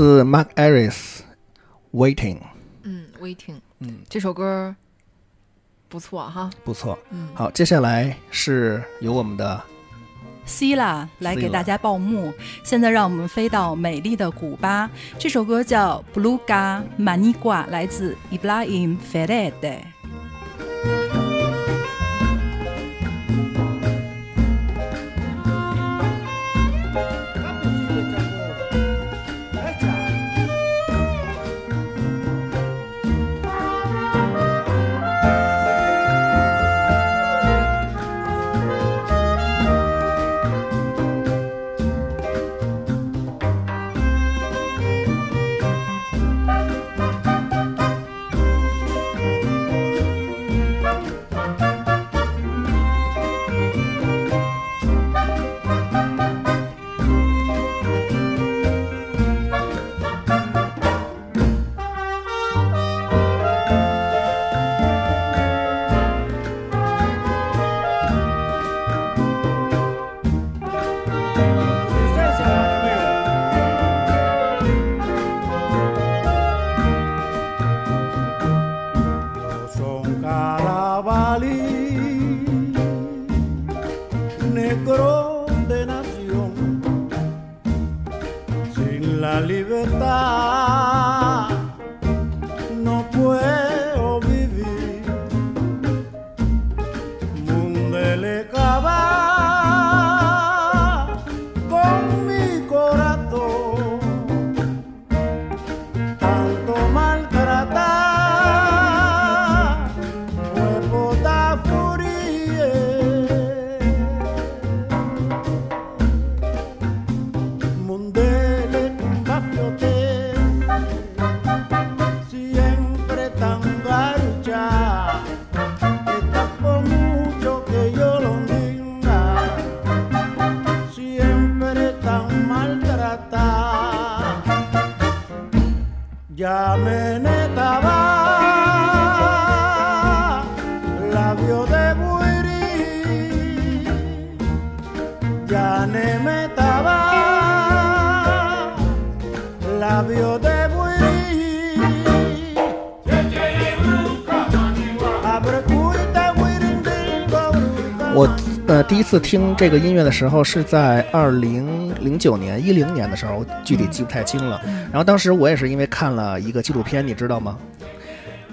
是 Mark Harris，waiting。嗯，waiting。嗯，这首歌不错哈，不错。嗯，好，接下来是由我们的 Cila 来给大家报幕。现在让我们飞到美丽的古巴，这首歌叫《Bluega Manigua》，来自 Ibrahim Ferrade。次听这个音乐的时候是在二零零九年、一零年的时候，具体记不太清了。然后当时我也是因为看了一个纪录片，你知道吗？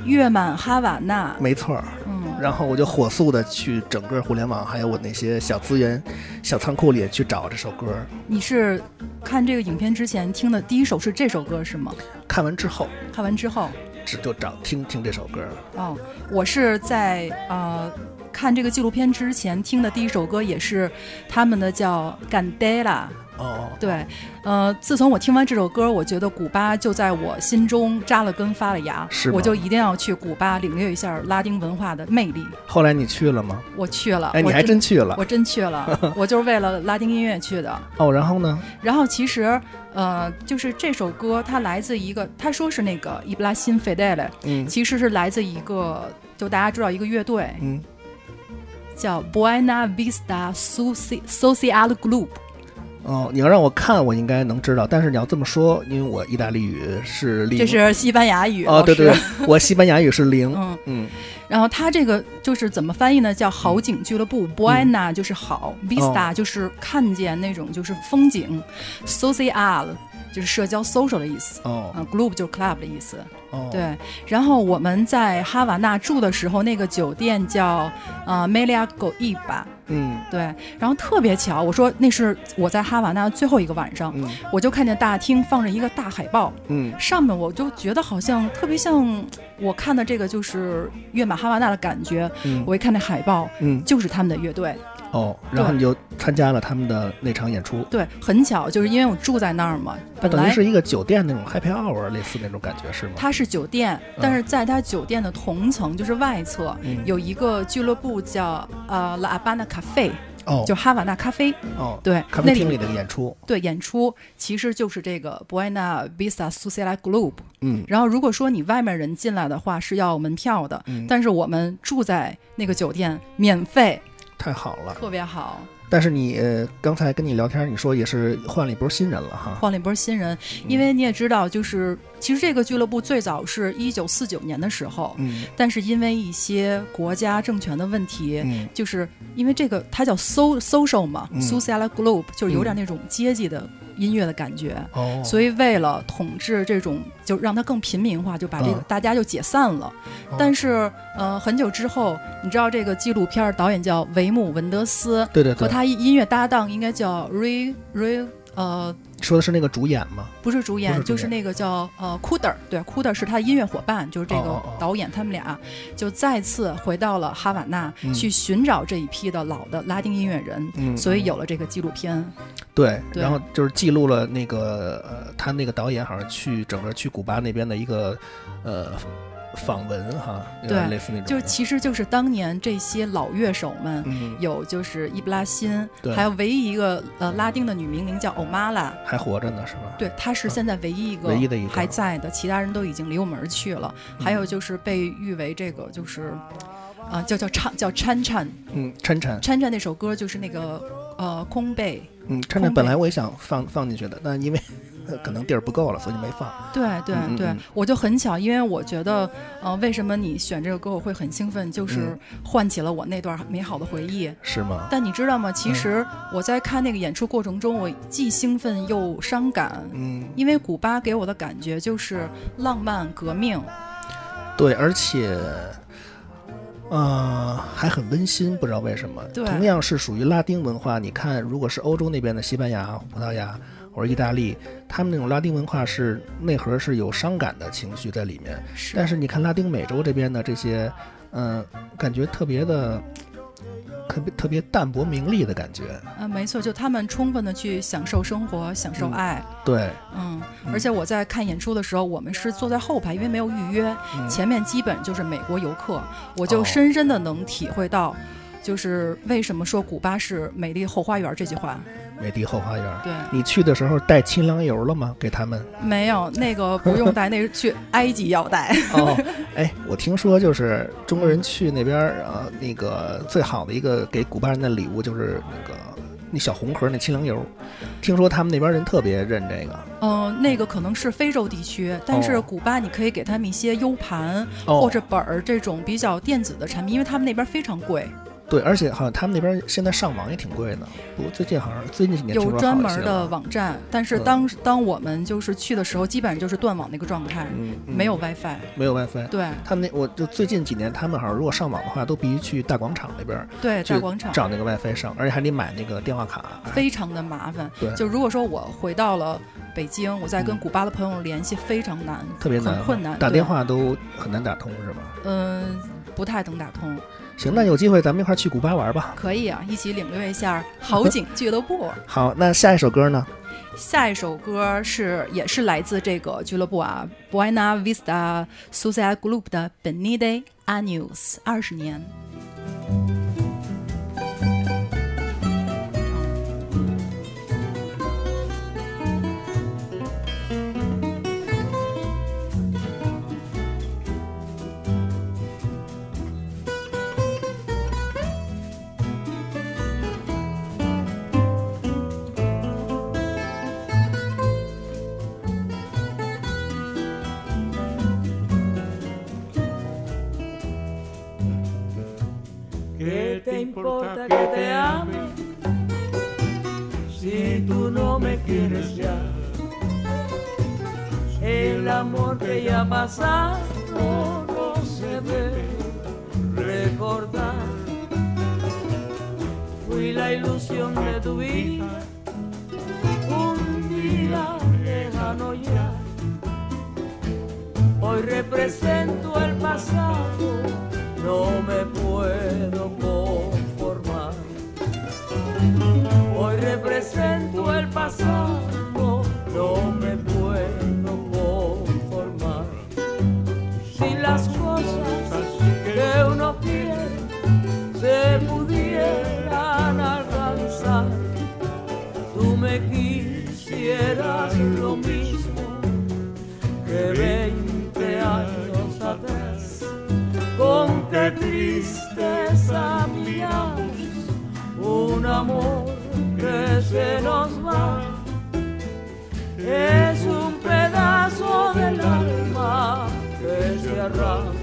月满哈瓦那，没错儿。嗯，然后我就火速的去整个互联网，还有我那些小资源、小仓库里去找这首歌。你是看这个影片之前听的第一首是这首歌是吗？看完之后，看完之后，只就找听听这首歌。哦，我是在呃看这个纪录片之前听的第一首歌，也是他们的叫《Gandela》。哦，对，呃，自从我听完这首歌，我觉得古巴就在我心中扎了根发了芽是，我就一定要去古巴领略一下拉丁文化的魅力。后来你去了吗？我去了，哎，你还真去了我。真去了，*laughs* 我就是为了拉丁音乐去的。哦，然后呢？然后其实，呃，就是这首歌它来自一个，他说是那个伊布拉辛费德勒，嗯其实是来自一个，就大家知道一个乐队嗯，叫 Buena Vista Soci Social Group。哦，你要让我看，我应该能知道。但是你要这么说，因为我意大利语是零，这是西班牙语，哦，对对对，*laughs* 我西班牙语是零。嗯嗯然后它这个就是怎么翻译呢？叫好景俱乐部，Buena 就是好，Vista 哦就是看见那种就是风景，Social 就是社交 social 的意思。哦啊，group 就是 club 的意思。哦，对，然后我们在哈瓦那住的时候，那个酒店叫呃 Meliago Iba。嗯对，然后特别巧，我说那是我在哈瓦那最后一个晚上，嗯我就看见大厅放着一个大海报，嗯上面我就觉得好像特别像我看的这个就是跃满哈瓦那的感觉。嗯我一看那海报，嗯就是他们的乐队。哦，然后你就参加了他们的那场演出。对，很巧，就是因为我住在那儿嘛，它本来等于是一个酒店那种 happy hour 类似那种感觉是吗？它是酒店，但是在它酒店的同层，就是外侧，嗯有一个俱乐部叫呃拉阿巴纳咖啡，哦就哈瓦那咖啡。哦，对，那咖啡厅里的演出。对演出其实就是这个 Buena Vista Social Group。嗯然后如果说你外面人进来的话是要门票的，嗯但是我们住在那个酒店免费，太好了。特别好。但是你呃，刚才跟你聊天，你说也是换了一波新人了哈。换了一波新人，嗯因为你也知道，就是其实这个俱乐部最早是一九四九年的时候，嗯。但是因为一些国家政权的问题，嗯。就是因为这个它叫 so social 嘛、嗯。s o c i a l group 就是有点那种阶级的音乐的感觉，哦，所以为了统治这种，就让它更平民化，就把这个嗯。大家就解散了。哦。但是呃，很久之后，你知道这个纪录片儿导演叫维姆文德斯，对对对。和他音乐搭档应该叫 Ray Ray 呃。说的是那个主演吗？不是主演，主演。就是那个叫呃库德尔，对，库德尔是他的音乐伙伴，就是这个导演，他们俩就再次回到了哈瓦那，嗯。去寻找这一批的老的拉丁音乐人，嗯。所以有了这个纪录片。对，对。然后就是记录了那个呃，他那个导演好像去整个去古巴那边的一个呃访问哈，有点对类似那种的，就其实就是当年这些老乐手们，嗯有就是伊布拉辛对，还有唯一一个呃拉丁的女名伶叫欧玛拉，还活着呢是吧？对，她是现在唯一一个唯一的一个还在的，其他人都已经离我们而去了。还有就是被誉为这个就是，呃，叫叫唱叫찬찬 嗯，琛琛， 찬찬那首歌就是那个呃空贝，嗯，琛琛本来我也想放放进去的，但因为呃 可能地儿不够了，所以就没放。对对对我就很巧，因为我觉得，呃，为什么你选这个歌我会很兴奋，就是嗯唤起了我那段美好的回忆。是吗？但你知道吗？嗯其实我在看那个演出过程中，我既兴奋又伤感，嗯，因为古巴给我的感觉就是浪漫革命。对，而且。呃，还很温馨，不知道为什么。对同样是属于拉丁文化，你看，如果是欧洲那边的西班牙、葡萄牙或者意大利，他们那种拉丁文化是内核是有伤感的情绪在里面。是但是你看拉丁美洲这边的这些，嗯、感觉特别的，特别特别淡泊名利的感觉。嗯，没错，就他们充分的去享受生活，享受嗯爱。对，嗯，而且我在看演出的时候，我们是坐在后排，因为没有预约，嗯前面基本就是美国游客，我就哦深深的能体会到，就是为什么说古巴是美丽后花园这句话。美丽后花园。对你去的时候带清凉油了吗？给他们？没有那个不用带，那是去埃及要带。哦，哎，我听说就是中国人去那边儿啊，那个最好的一个给古巴人的礼物就是那个那小红盒那清凉油，听说他们那边人特别认这个。嗯、那个可能是非洲地区，但是哦古巴你可以给他们一些 U 盘、哦或者本儿这种比较电子的产品，因为他们那边非常贵，对，而且好像他们那边现在上网也挺贵的。不过最近好像最近几年听有说专门的网站。但是嗯当、当我们就是去的时候，基本上就是断网那个状态，嗯嗯没有 WiFi。没有 WiFi。对他们那我就最近几年，他们好像如果上网的话，都必须去大广场那边对，去大广场找那个 WiFi 上，而且还得买那个电话卡。非常的麻烦对。就如果说我回到了北京，我再跟嗯古巴的朋友联系，非常难，特别难，很困难，打电。话都很难打通，是吧？嗯，不太能打通。行，那有机会咱们一块儿去古巴玩吧。可以啊，一起领略一下好景俱乐部。*laughs* 好，那下一首歌呢？下一首歌是也是来自这个俱乐部啊，Buena Vista Social Group 的 Benide Años 二十年。¿Qué te importa que te ame si tú no me quieres ya? El amor que ya pasado no se debe recordar. Fui la ilusión de tu vida, un día lejano ya. Hoy represento el pasado, no me puedo conformar. Hoy represento el pasado, amor que se nos va. Es un pedazo del alma que se arranca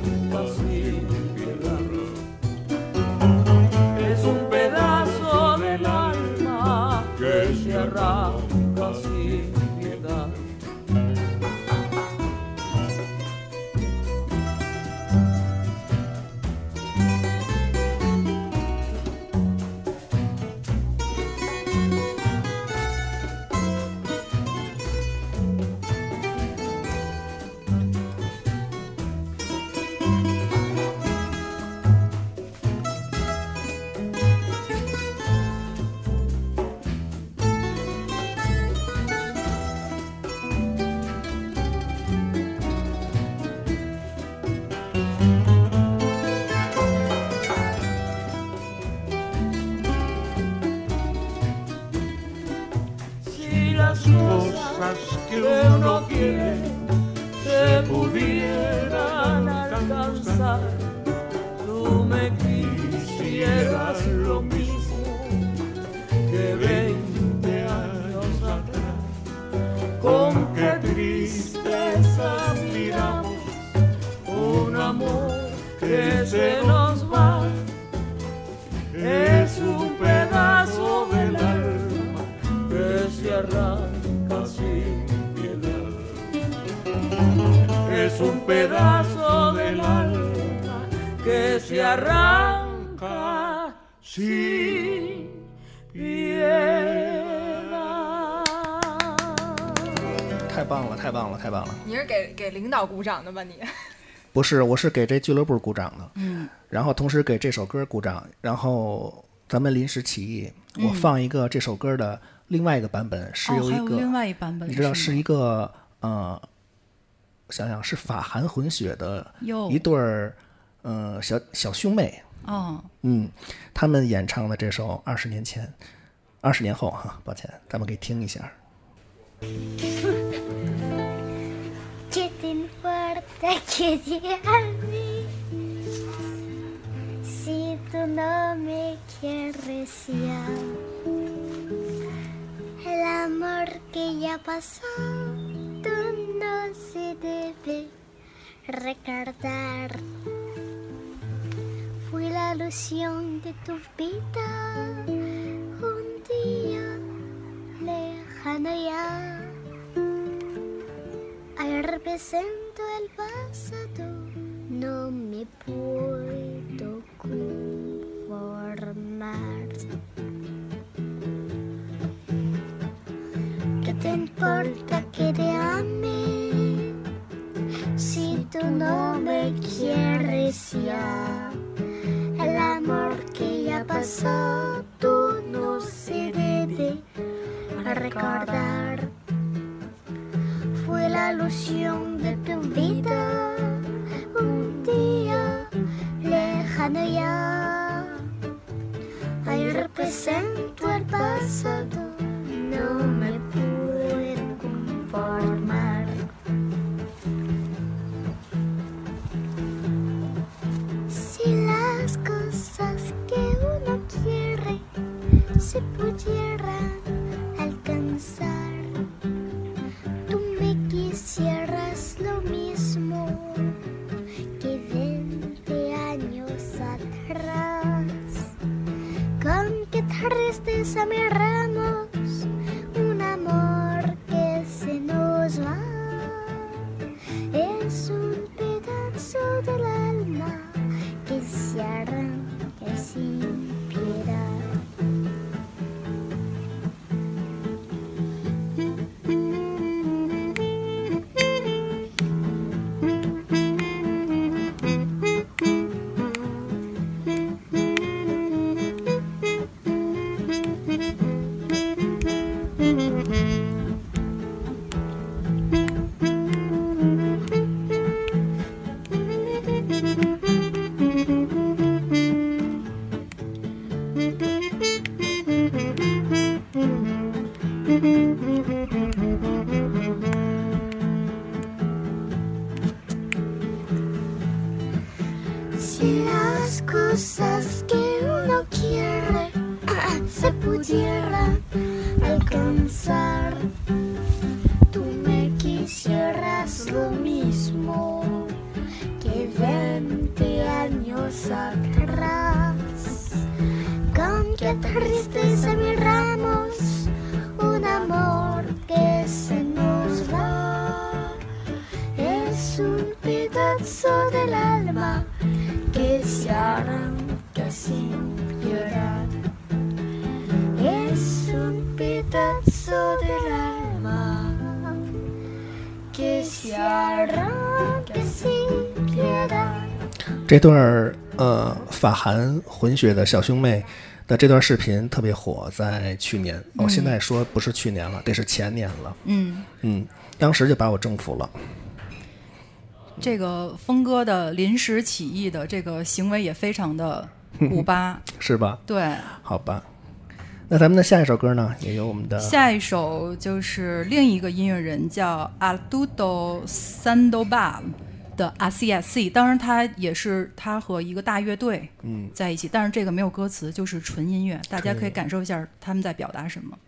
太棒了，太棒了，太棒了！你是给给领导鼓掌的吧你？*laughs* 不是，我是给这俱乐部鼓掌的，嗯，然后同时给这首歌鼓掌，然后咱们临时起意，我嗯。放一个这首歌的另外一个版本，是哦由一个、另外一版本你知道是一个呃，想想是法韩混血的一对儿呃小小兄妹，哦，嗯，他们演唱的这首二十年前，二十年后哈，抱歉，咱们可以听一下。¿Qué te importa que te ame si tú no me quieres ya? El amor que ya pasó, tú no se debe recordar. Fui la ilusión de tu vida, un día lejano ya. Represento el pasado, no me puedo conformar. ¿Qué te importa que te ame si tú no me quieres ya? El amor que ya pasó, tú no se debe recordar. Fue la ilusión de tu vida, un día lejano ya. Ahí represento el pasado, no me puedo conformar. Si las cosas que uno quiere se pudieran tú me quisieras lo mismo que 20 años atrás. Con qué tristeza miramos un amor que se nos va. Es un pedazo del alma que se arranca sin 这段儿呃法韩混血的小兄妹的这段视频特别火，在去年哦，嗯现在说不是去年了，得是前年了。嗯，嗯，当时就把我征服了。这个峰哥的临时起意的这个行为也非常的古巴。*laughs* 是吧？对，好吧。那咱们的下一首歌呢，也有我们的下一首就是另一个音乐人叫 Aldudo Sandoval 的 RCSC，当然他也是他和一个大乐队嗯在一起，但是这个没有歌词，就是纯音乐，大家可以感受一下他们在表达什么。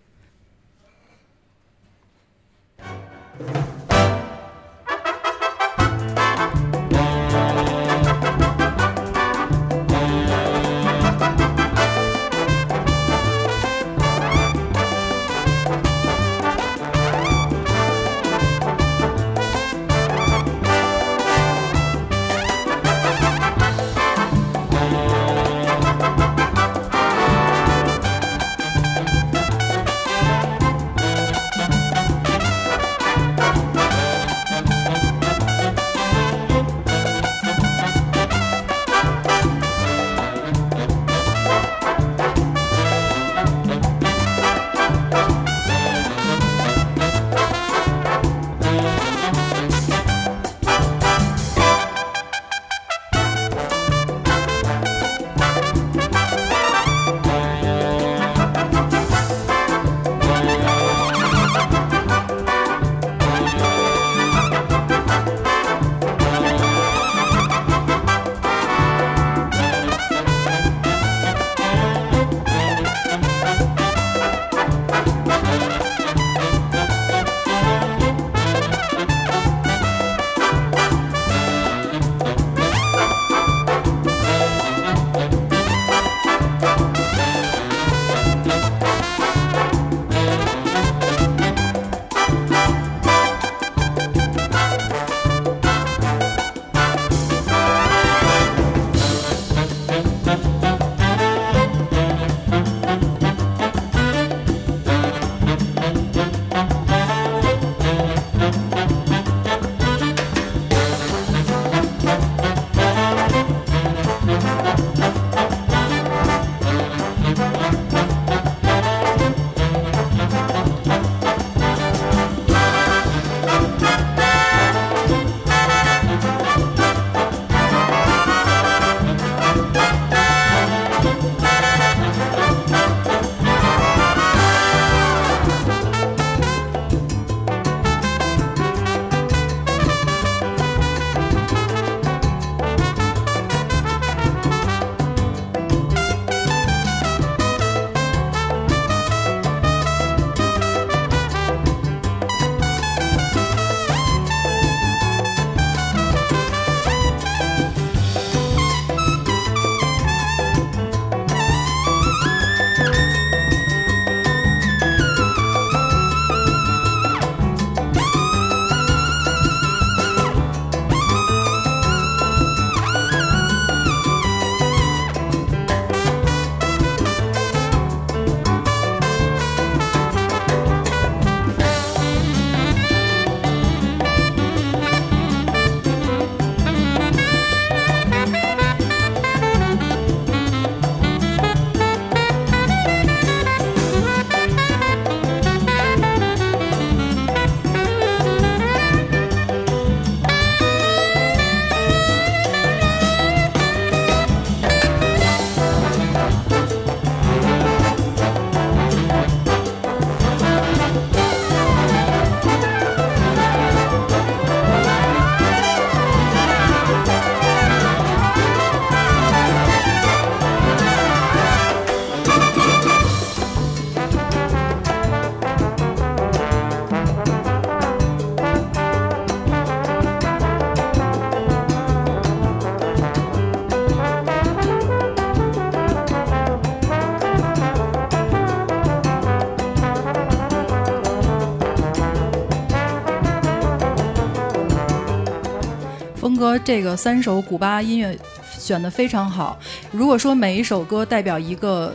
峰哥这个三首古巴音乐选的非常好。如果说每一首歌代表一个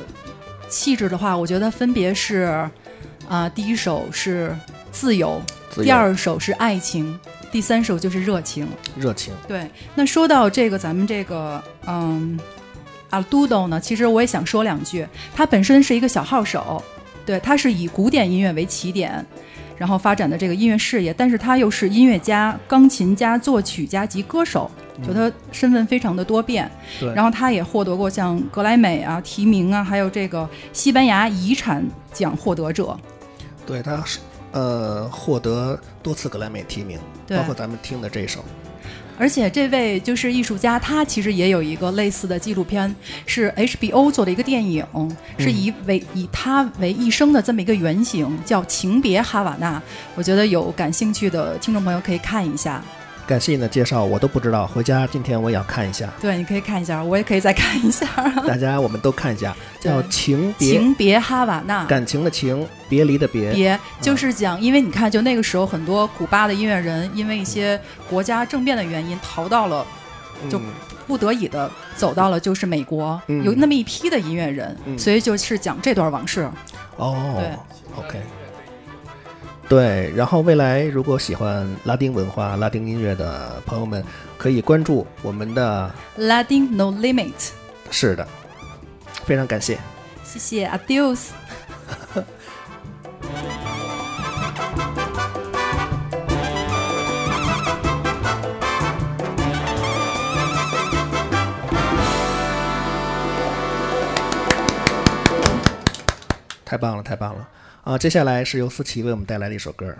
气质的话，我觉得分别是啊、第一首是自由，自由第二首是爱情，第三首就是热情。热情，对，那说到这个咱们这个嗯阿杜多呢，其实我也想说两句。他本身是一个小号手，对，他是以古典音乐为起点，然后发展的这个音乐事业，但是他又是音乐家、钢琴家、作曲家及歌手，就他身份非常的多变。对，然后他也获得过像格莱美啊提名啊，还有这个西班牙遗产奖获得者。对他是呃获得多次格莱美提名，对包括咱们听的这首。而且这位就是艺术家，他其实也有一个类似的纪录片，是 HBO 做的一个电影，是以为以他为一生的这么一个原型，叫《情别哈瓦那》。我觉得有感兴趣的听众朋友可以看一下。感谢你的介绍，我都不知道，回家今天我也要看一下。对，你可以看一下，我也可以再看一下。*laughs* 大家我们都看一下，叫《情别》，情别哈瓦那，感情的情，别离的别。别就是讲，因为你看，就那个时候很多古巴的音乐人，因为一些国家政变的原因，逃到了就嗯不得已的走到了就是美国，嗯。有那么一批的音乐人，嗯。所以就是讲这段往事。哦对，OK，对。然后未来如果喜欢拉丁文化、拉丁音乐的朋友们，可以关注我们的。Latin No Limit，是的，非常感谢。谢谢，Adios。*laughs* 太棒了，太棒了！啊，接下来是由思琪为我们带来的一首歌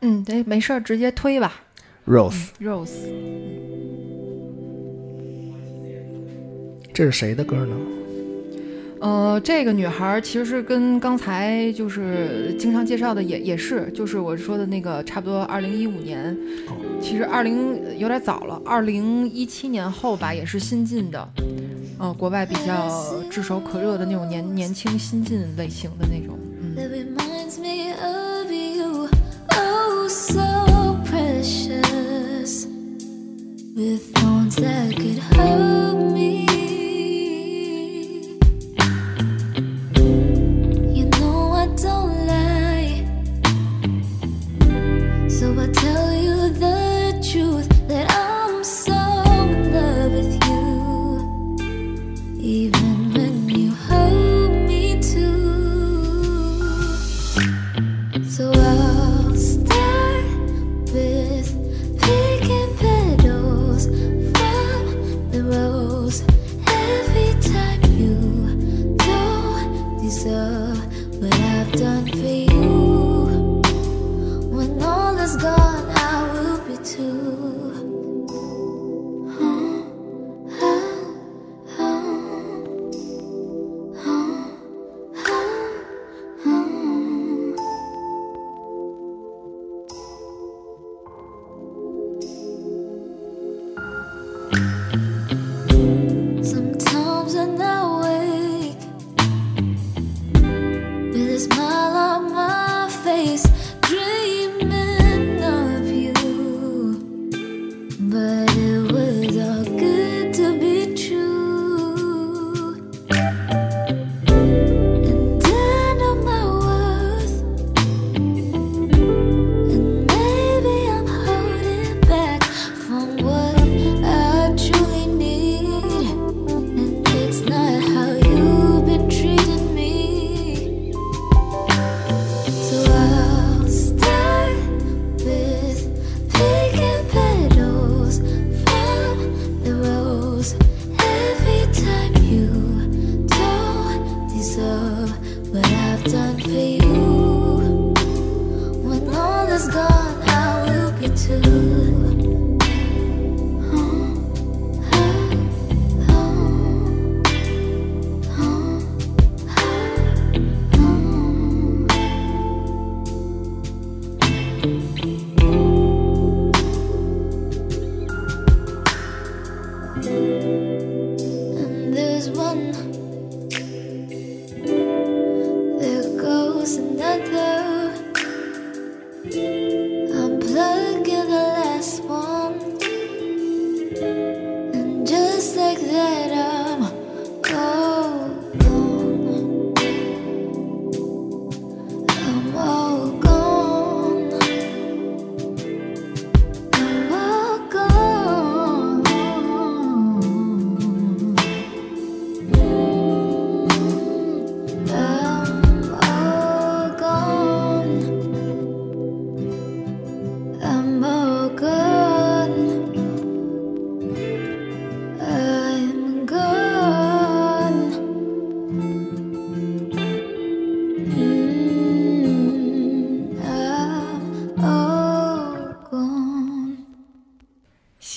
嗯，对，没事儿，直接推吧。，Rose。Rose，这是谁的歌呢？呃，这个女孩儿其实是跟刚才就是经常介绍的也也是，就是我说的那个差不多二零一五年，其实二零有点早了，二零一七年后吧，也是新进的，呃，国外比较炙手可热的那种年年轻新进类型的那种，嗯。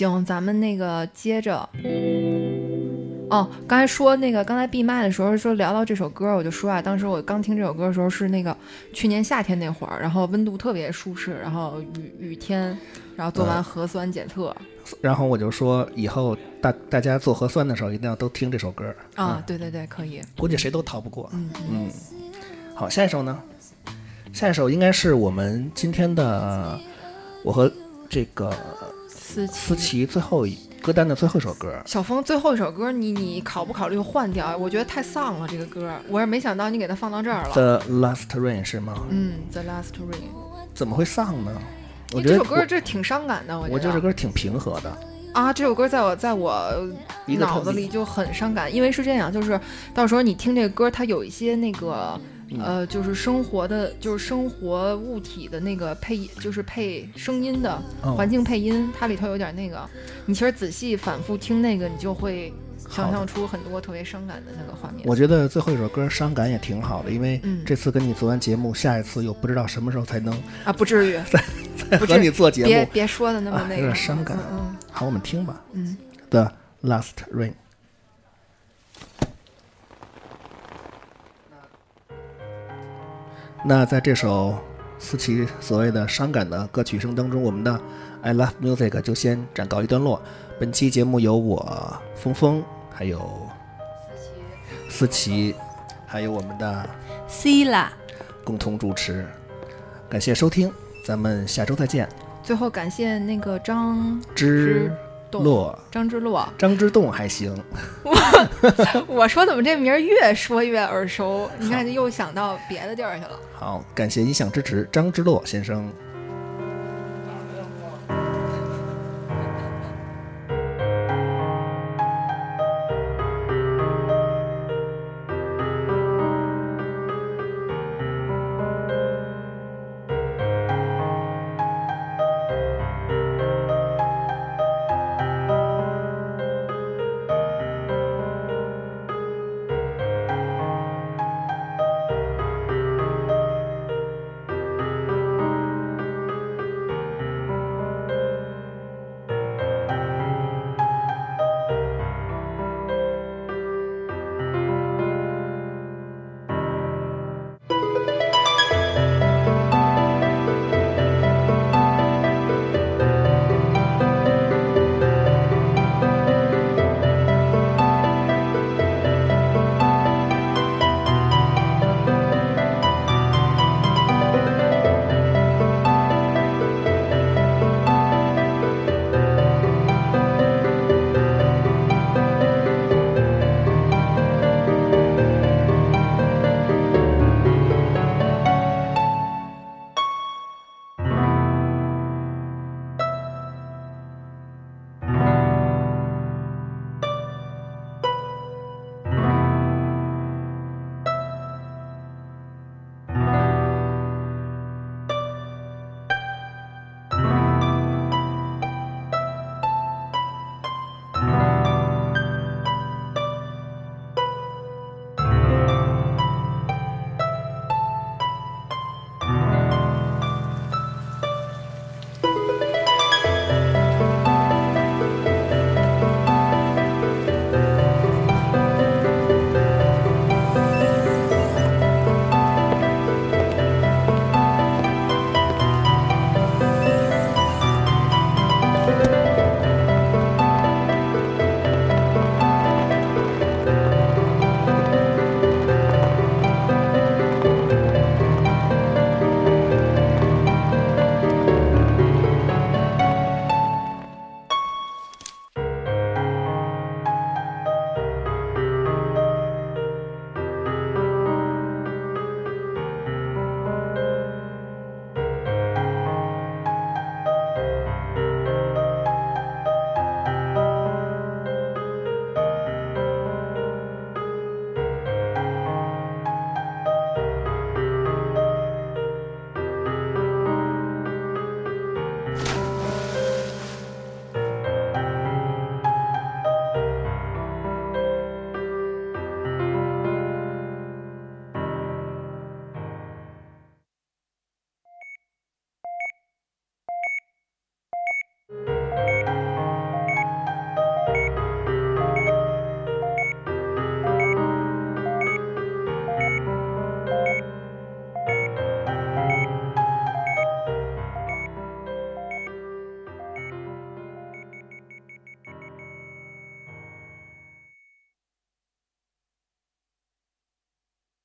行，咱们那个接着。哦，刚才说那个，刚才闭麦的时候说聊到这首歌，我就说啊，当时我刚听这首歌的时候是那个去年夏天那会儿，然后温度特别舒适，然后雨雨天，然后做完嗯核酸检测、然后我就说以后大大家做核酸的时候一定要都听这首歌啊，，对对对，可以，估计谁都逃不过。嗯嗯，好，下一首呢？下一首应该是我们今天的我和这个思思琪最后一歌单的最后一首歌。小峰最后一首歌，你你考不考虑换掉啊？我觉得太丧了，这个歌，我是没想到你给它放到这儿了。The Last Rain 是吗？嗯，The Last Rain，怎么会丧呢？我觉得这首歌这挺伤感的，我觉得。我觉得这歌挺平和的。啊，这首歌在我在我脑子里就很伤感，因为是这样，就是到时候你听这个歌，它有一些那个。嗯呃，就是生活的，就是生活物体的那个配，就是配声音的哦环境配音，它里头有点那个。你其实仔细反复听那个，你就会想象出很多特别伤感的那个画面。我觉得最后一首歌伤感也挺好的，因为嗯这次跟你做完节目，下一次又不知道什么时候才能啊，不至于，*laughs* 再和不至你做节目，别别说的那么啊有那个，点伤感好，我们听吧。嗯 The Last Rain。那在这首思琪所谓的伤感的歌曲声当中，我们的 I Love Music 就先暂告一段落。本期节目由我峰峰，还有思琪，还有我们的 C 啦，共同主持。感谢收听，咱们下周再见。最后感谢那个张之栋洛，张之洛，张之洞还行。我 *laughs* 我说怎么这名儿越说越耳熟？你看又想到别的地儿去了。好，感谢音响支持，张之洛先生。